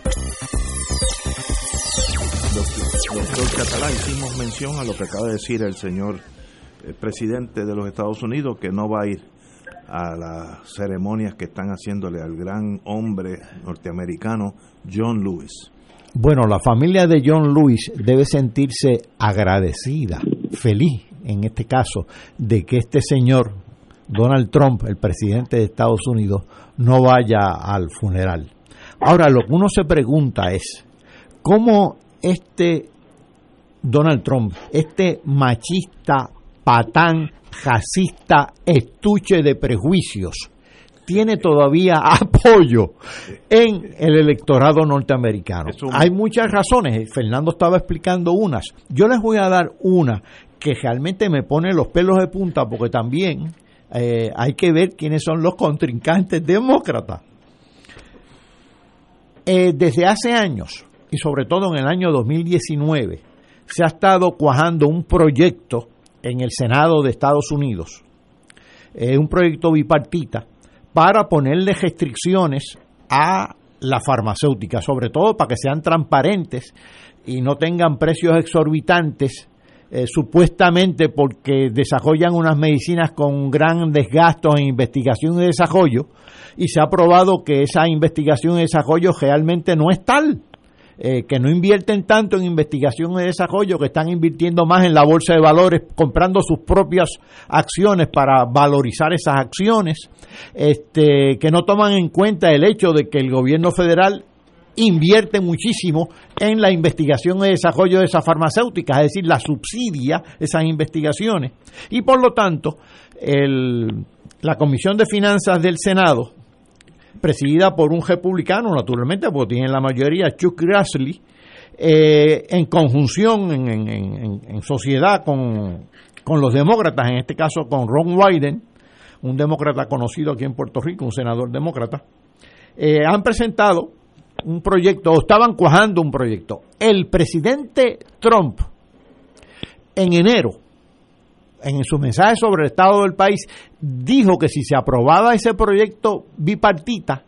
Doctor Catalán, hicimos mención a lo que acaba de decir el señor eh, presidente de los Estados Unidos, que no va a ir a las ceremonias que están haciéndole al gran hombre norteamericano John Lewis. Bueno, la familia de John Lewis debe sentirse agradecida, feliz en este caso, de que este señor, Donald Trump, el presidente de Estados Unidos, no vaya al funeral. Ahora, lo que uno se pregunta es, ¿cómo este Donald Trump, este machista, patán, racista, estuche de prejuicios, tiene todavía apoyo en el electorado norteamericano. Hay muchas razones, Fernando estaba explicando unas. Yo les voy a dar una que realmente me pone los pelos de punta porque también eh, hay que ver quiénes son los contrincantes demócratas. Eh, desde hace años, y sobre todo en el año 2019, se ha estado cuajando un proyecto en el Senado de Estados Unidos, eh, un proyecto bipartita, para ponerle restricciones a la farmacéutica, sobre todo para que sean transparentes y no tengan precios exorbitantes, eh, supuestamente porque desarrollan unas medicinas con grandes gastos en investigación y desarrollo, y se ha probado que esa investigación y desarrollo realmente no es tal. Eh, que no invierten tanto en investigación y desarrollo, que están invirtiendo más en la bolsa de valores, comprando sus propias acciones para valorizar esas acciones, este, que no toman en cuenta el hecho de que el gobierno federal invierte muchísimo en la investigación y desarrollo de esas farmacéuticas, es decir, la subsidia esas investigaciones. Y por lo tanto, el, la Comisión de Finanzas del Senado presidida por un republicano, naturalmente, porque tiene la mayoría, Chuck Grassley, eh, en conjunción, en, sociedad con, los demócratas, en este caso con Ron Wyden, un demócrata conocido aquí en Puerto Rico, un senador demócrata, eh, han presentado un proyecto, o estaban cuajando un proyecto. El presidente Trump, en enero, en su mensaje sobre el estado del país, dijo que si se aprobaba ese proyecto bipartita,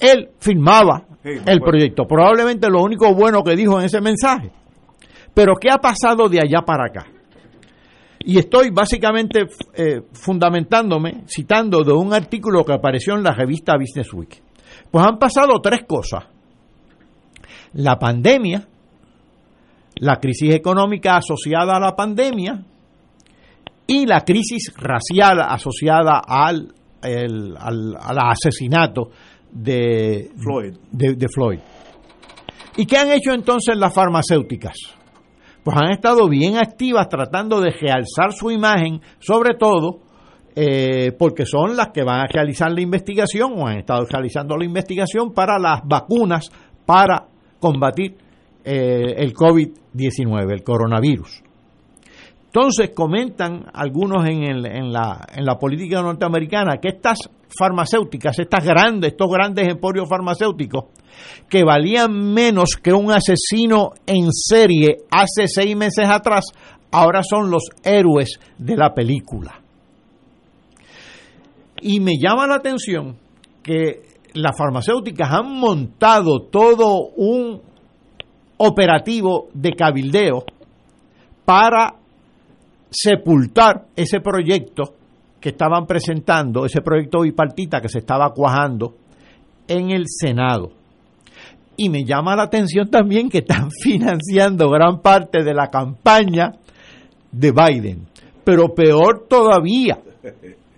él firmaba el proyecto. Probablemente lo único bueno que dijo en ese mensaje. Pero ¿qué ha pasado de allá para acá? Y estoy básicamente eh, fundamentándome, citando de un artículo que apareció en la revista Business Week. Pues han pasado tres cosas. La pandemia, la crisis económica asociada a la pandemia y la crisis racial asociada al, al, asesinato de Floyd. De, Floyd. ¿Y qué han hecho entonces las farmacéuticas? Pues han estado bien activas tratando de realzar su imagen, sobre todo eh, porque son las que van a realizar la investigación o han estado realizando la investigación para las vacunas para combatir eh, el COVID-19, el coronavirus. Entonces comentan algunos en, la, la política norteamericana que estas farmacéuticas, estas grandes, estos grandes emporios farmacéuticos, que valían menos que un asesino en serie hace seis meses atrás, ahora son los héroes de la película. Y me llama la atención que las farmacéuticas han montado todo un operativo de cabildeo para sepultar ese proyecto que estaban presentando, ese proyecto bipartita que se estaba cuajando en el Senado. Y me llama la atención también que están financiando gran parte de la campaña de Biden. Pero peor todavía,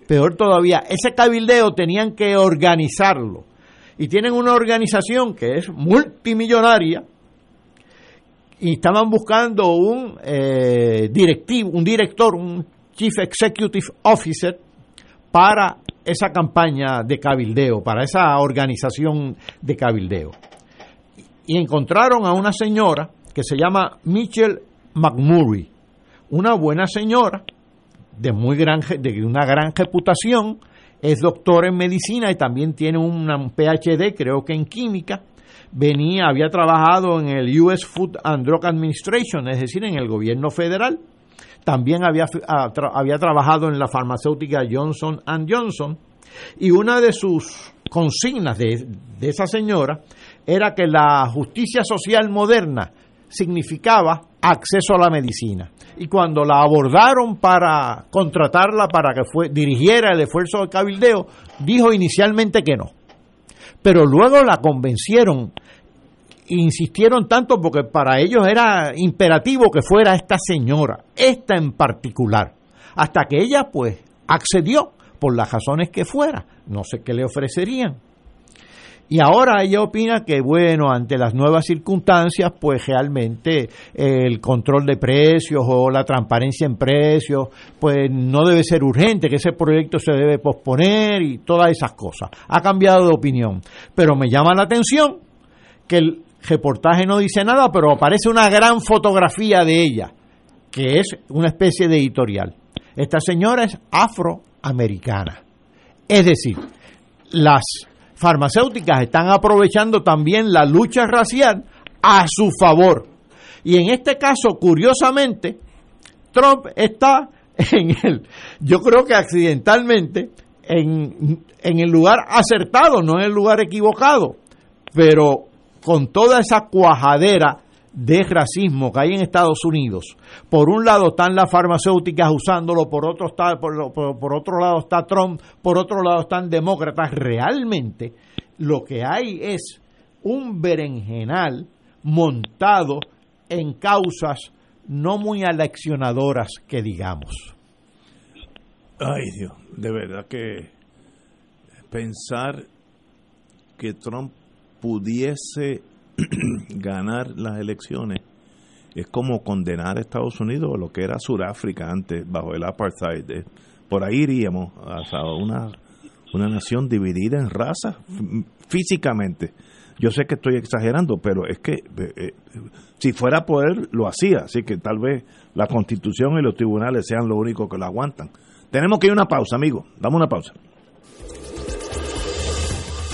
peor todavía, ese cabildeo tenían que organizarlo. Y tienen una organización que es multimillonaria, y estaban buscando un eh, directivo, un director, un Chief Executive Officer para esa campaña de cabildeo, para esa organización de cabildeo. Y encontraron a una señora que se llama Michelle McMurray, una buena señora de muy gran de una gran reputación, es doctora en medicina y también tiene un PhD, creo que en química venía, había trabajado en el US Food and Drug Administration, es decir, en el gobierno federal. También había, había trabajado en la farmacéutica Johnson Johnson. Y una de sus consignas de, esa señora era que la justicia social moderna significaba acceso a la medicina. Y cuando la abordaron para contratarla para que dirigiera el esfuerzo de cabildeo, dijo inicialmente que no. Pero luego la convencieron. Insistieron tanto porque para ellos era imperativo que fuera esta señora, esta en particular, hasta que ella pues accedió por las razones que fuera, no sé qué le ofrecerían. Y ahora ella opina que, bueno, ante las nuevas circunstancias, pues realmente el control de precios o la transparencia en precios, pues no debe ser urgente, que ese proyecto se debe posponer y todas esas cosas. Ha cambiado de opinión. Pero me llama la atención que el reportaje no dice nada, pero aparece una gran fotografía de ella, que es una especie de editorial. Esta señora es afroamericana. Es decir, las farmacéuticas están aprovechando también la lucha racial a su favor. Y en este caso, curiosamente, Trump está en el, yo creo que accidentalmente, en, en el lugar acertado, no en el lugar equivocado. Pero con toda esa cuajadera de racismo que hay en Estados Unidos. Por un lado están las farmacéuticas usándolo, por otro, está, por, por, otro lado está Trump, por otro lado están demócratas. Realmente lo que hay es un berenjenal montado en causas no muy aleccionadoras que digamos. Ay Dios, de verdad que pensar que Trump pudiese ganar las elecciones es como condenar a Estados Unidos a lo que era Sudáfrica antes, bajo el apartheid. Eh, por ahí iríamos a una, una nación dividida en razas físicamente. Yo sé que estoy exagerando, pero es que eh, eh, si fuera poder, lo hacía. Así que tal vez la Constitución y los tribunales sean lo único que lo aguantan. Tenemos que ir a una pausa, amigo. Damos una pausa.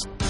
Sports.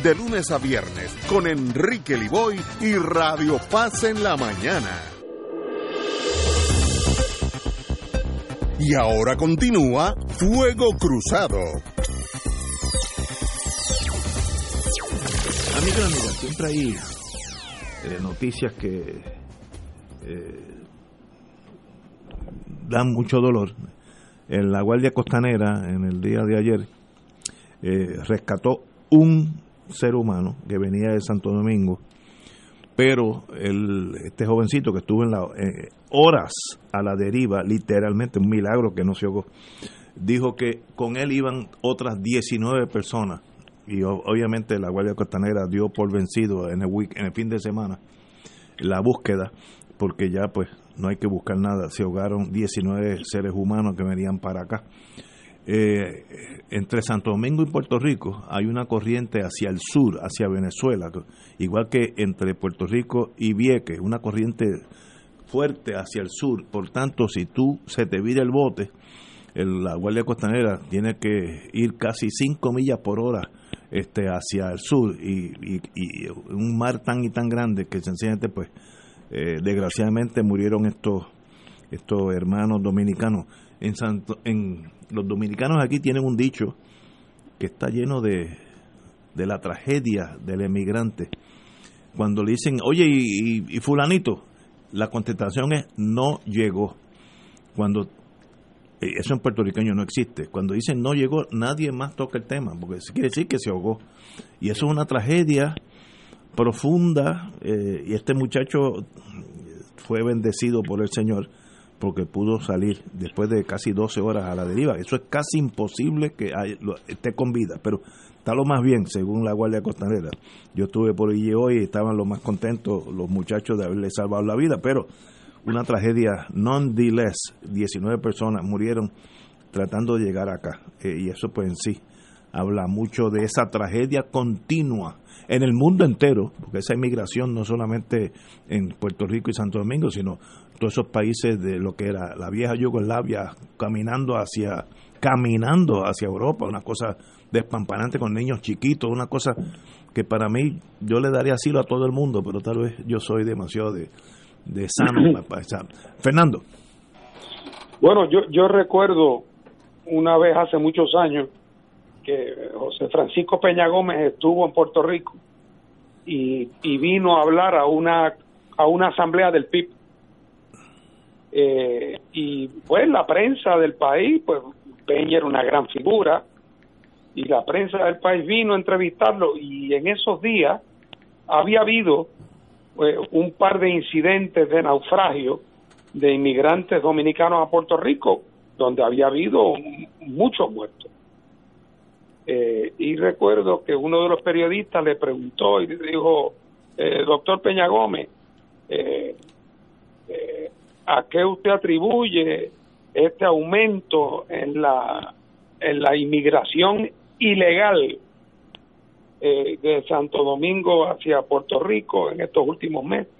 de lunes a viernes con Enrique Liboy y Radio Paz en la mañana. Y ahora continúa Fuego Cruzado. Amiga, amiga, siempre hay noticias que eh, dan mucho dolor. En la Guardia Costanera, en el día de ayer, eh, rescató un ser humano que venía de Santo Domingo, pero el, este jovencito que estuvo en la, eh, horas a la deriva, literalmente, un milagro que no se ahogó, dijo que con él iban otras 19 personas y obviamente la Guardia Costanera dio por vencido en el, en el fin de semana la búsqueda porque ya pues no hay que buscar nada, se ahogaron 19 seres humanos que venían para acá. Eh, entre Santo Domingo y Puerto Rico hay una corriente hacia el sur, hacia Venezuela, igual que entre Puerto Rico y Vieques, una corriente fuerte hacia el sur. Por tanto, si tú se te vira el bote, la Guardia Costanera tiene que ir casi 5 millas por hora este, hacia el sur y, un mar tan y tan grande que sencillamente, pues, eh, desgraciadamente murieron estos, estos hermanos dominicanos. En, Santo, en los dominicanos aquí tienen un dicho que está lleno de, de la tragedia del emigrante. Cuando le dicen, oye, y, y fulanito, la contestación es no llegó. Cuando eh, eso en puertorriqueño no existe. Cuando dicen no llegó, nadie más toca el tema, porque quiere decir que se ahogó. Y eso es una tragedia profunda. Eh, y este muchacho fue bendecido por el Señor porque pudo salir después de casi 12 horas a la deriva. Eso es casi imposible que esté con vida, pero está lo más bien, según la Guardia Costanera. Yo estuve por allí hoy y estaban lo más contentos los muchachos de haberle salvado la vida, pero una tragedia non-less, 19 personas murieron tratando de llegar acá. Eh, y eso pues en sí habla mucho de esa tragedia continua en el mundo entero, porque esa inmigración no solamente en Puerto Rico y Santo Domingo, sino todos esos países de lo que era la vieja Yugoslavia caminando hacia caminando hacia Europa, una cosa despampanante con niños chiquitos, una cosa que para mí yo le daría asilo a todo el mundo, pero tal vez yo soy demasiado de, de sano. Fernando. Bueno, yo, yo recuerdo una vez hace muchos años que José Francisco Peña Gómez estuvo en Puerto Rico y, y vino a hablar a una a una asamblea del PIB eh, y pues la prensa del país pues Peña era una gran figura y la prensa del país vino a entrevistarlo y en esos días había habido pues, un par de incidentes de naufragio de inmigrantes dominicanos a Puerto Rico, donde había habido muchos muertos. Eh, y recuerdo que uno de los periodistas le preguntó y le dijo, eh, doctor Peña Gómez, eh, ¿a qué usted atribuye este aumento en la, en la inmigración ilegal eh, de Santo Domingo hacia Puerto Rico en estos últimos meses.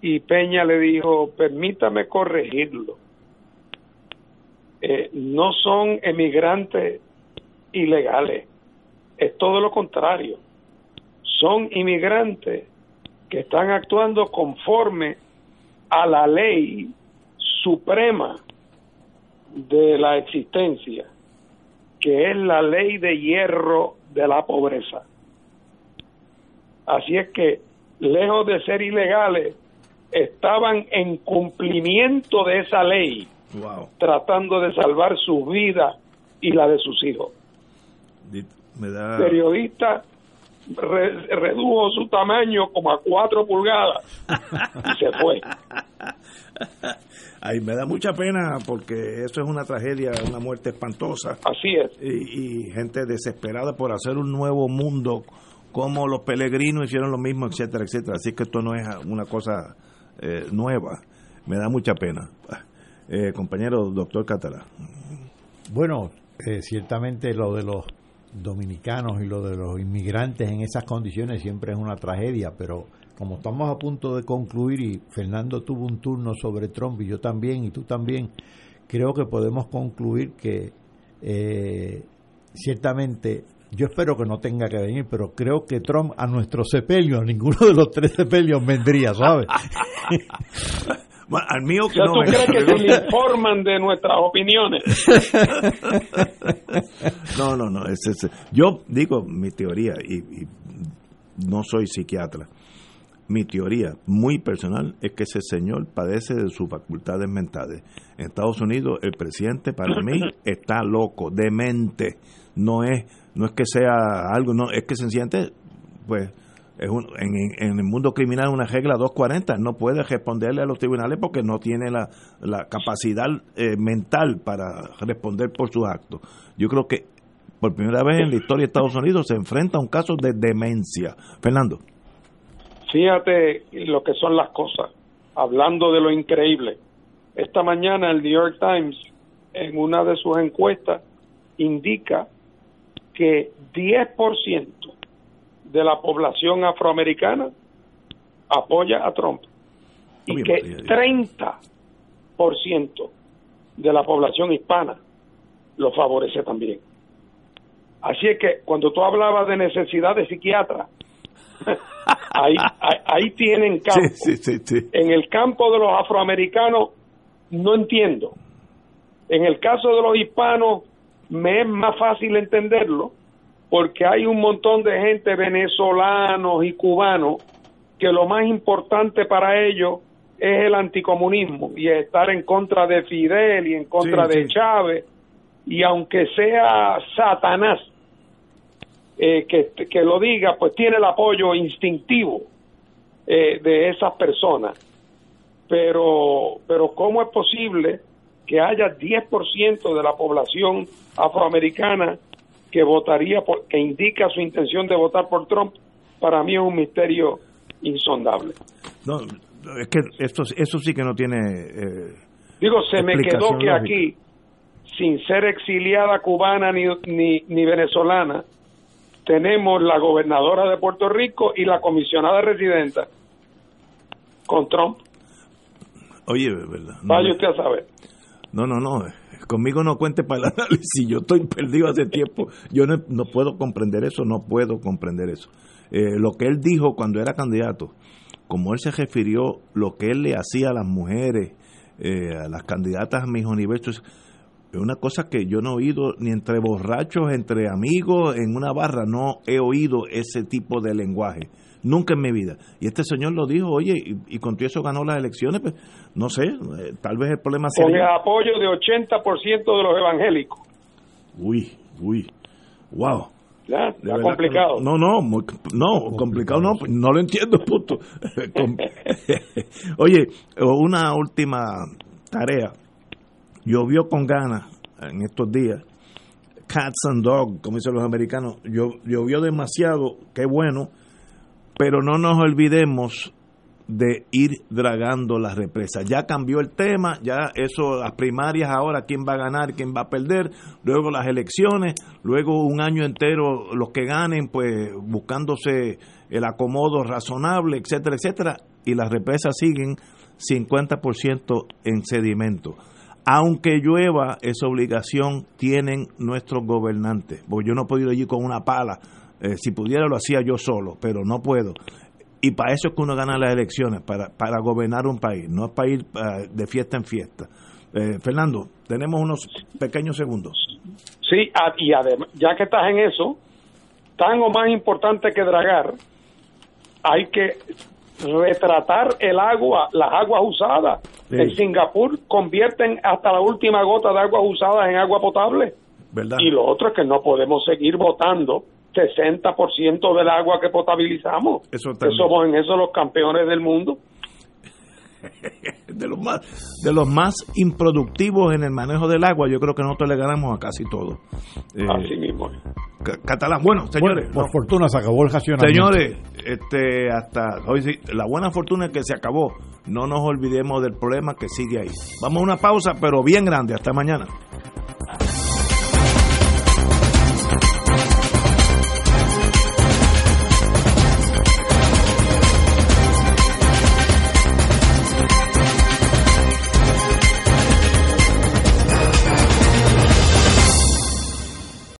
Y Peña le dijo, permítame corregirlo. Eh, no son emigrantes ilegales, es todo lo contrario. Son inmigrantes que están actuando conforme a la ley suprema de la existencia, que es la ley de hierro de la pobreza. Así es que, lejos de ser ilegales, estaban en cumplimiento de esa ley, tratando de salvar su vida y la de sus hijos. Me Periodista redujo su tamaño como a cuatro pulgadas y se fue. Ay, me da mucha pena porque eso es una tragedia, una muerte espantosa. Así es. Y, gente desesperada por hacer un nuevo mundo, como los peregrinos hicieron lo mismo, etcétera, etcétera. Así que esto no es una cosa eh, nueva. Me da mucha pena. Eh, compañero doctor Catalá. Bueno, eh, ciertamente lo de los dominicanos y lo de los inmigrantes en esas condiciones siempre es una tragedia, pero como estamos a punto de concluir y Fernando tuvo un turno sobre Trump y yo también y tú también, creo que podemos concluir que eh, ciertamente yo espero que no tenga que venir, pero creo que Trump a nuestro sepelio, a ninguno de los tres sepelios vendría, ¿sabes? al mío que no. ¿Tú crees que se le informan de nuestras opiniones? no, no, no. Yo digo mi teoría y, no soy psiquiatra. mi teoría muy personal es que ese señor padece de sus facultades mentales. En Estados Unidos el presidente para mí está loco, demente. No es no es que sea algo, no es que se siente pues es un, en, el mundo criminal una regla 240, no puede responderle a los tribunales porque no tiene la, la capacidad eh, mental para responder por sus actos. Yo creo que por primera vez en la historia de Estados Unidos se enfrenta a un caso de demencia. Fernando. Fíjate lo que son las cosas. Hablando de lo increíble. Esta mañana el New York Times, en una de sus encuestas, indica que 10% de la población afroamericana apoya a Trump y que 30% de la población hispana lo favorece también. Así es que cuando tú hablabas de necesidad de psiquiatra, ahí, ahí, tienen campo. En el campo de los afroamericanos no entiendo. En el caso de los hispanos me es más fácil entenderlo porque hay un montón de gente venezolanos y cubanos que lo más importante para ellos es el anticomunismo y estar en contra de Fidel y en contra de Chávez y aunque sea Satanás eh, que, que, lo diga, pues tiene el apoyo instintivo eh, de esas personas. Pero, pero ¿cómo es posible que haya 10% de la población afroamericana que votaría, por, que indica su intención de votar por Trump? Para mí es un misterio insondable. No, es que esto, eso sí que no tiene. Eh, Digo, se me quedó que aquí, sin ser exiliada cubana ni, ni, ni venezolana, tenemos la gobernadora de Puerto Rico y la comisionada residenta con Trump. Oye, ¿verdad? No, Vaya usted a saber. No, no, no. Conmigo no cuente para el análisis. Yo estoy perdido hace tiempo. Yo no, no puedo comprender eso, no puedo comprender eso. Eh, lo que él dijo cuando era candidato, como él se refirió, lo que él le hacía a las mujeres, eh, a las candidatas a mis universos, es una cosa que yo no he oído ni entre borrachos, entre amigos, en una barra, no he oído ese tipo de lenguaje. Nunca en mi vida. Y este señor lo dijo, oye, y, con todo eso ganó las elecciones, pues no sé, eh, tal vez el problema sea... Con el apoyo de 80% de los evangélicos. Uy, uy, wow. Ya, está complicado. No, no, no, complicado no, no lo entiendo, punto. Oye, una última tarea. Llovió con ganas en estos días. Cats and dogs, como dicen los americanos. Llovió demasiado, qué bueno. Pero no nos olvidemos de ir dragando las represas. Ya cambió el tema, ya eso, las primarias ahora, quién va a ganar, quién va a perder, luego las elecciones, luego un año entero los que ganen, pues buscándose el acomodo razonable, etcétera, etcétera, y las represas siguen 50% en sedimento. Aunque llueva, esa obligación tienen nuestros gobernantes, porque yo no podido ir con una pala, eh, si pudiera lo hacía yo solo, pero no puedo. Y para eso es que uno gana las elecciones, para, para gobernar un país, no es para ir uh, de fiesta en fiesta. Eh, Fernando, tenemos unos pequeños segundos. Sí, y además, ya que estás en eso, tan o más importante que dragar, hay que retratar el agua, las aguas usadas. Sí. En Singapur convierten hasta la última gota de agua usada en agua potable. ¿Verdad? Y lo otro es que no podemos seguir votando 60% del agua que potabilizamos. Eso que somos en eso los campeones del mundo. de los más de los más improductivos en el manejo del agua, yo creo que nosotros le ganamos a casi todo. Eh, Así mismo. Catalán, bueno, señores, bueno, por no, fortuna se acabó el racionamiento. Señores, este hasta hoy sí, la buena fortuna es que se acabó. No nos olvidemos del problema que sigue ahí. Vamos a una pausa, pero bien grande, hasta mañana.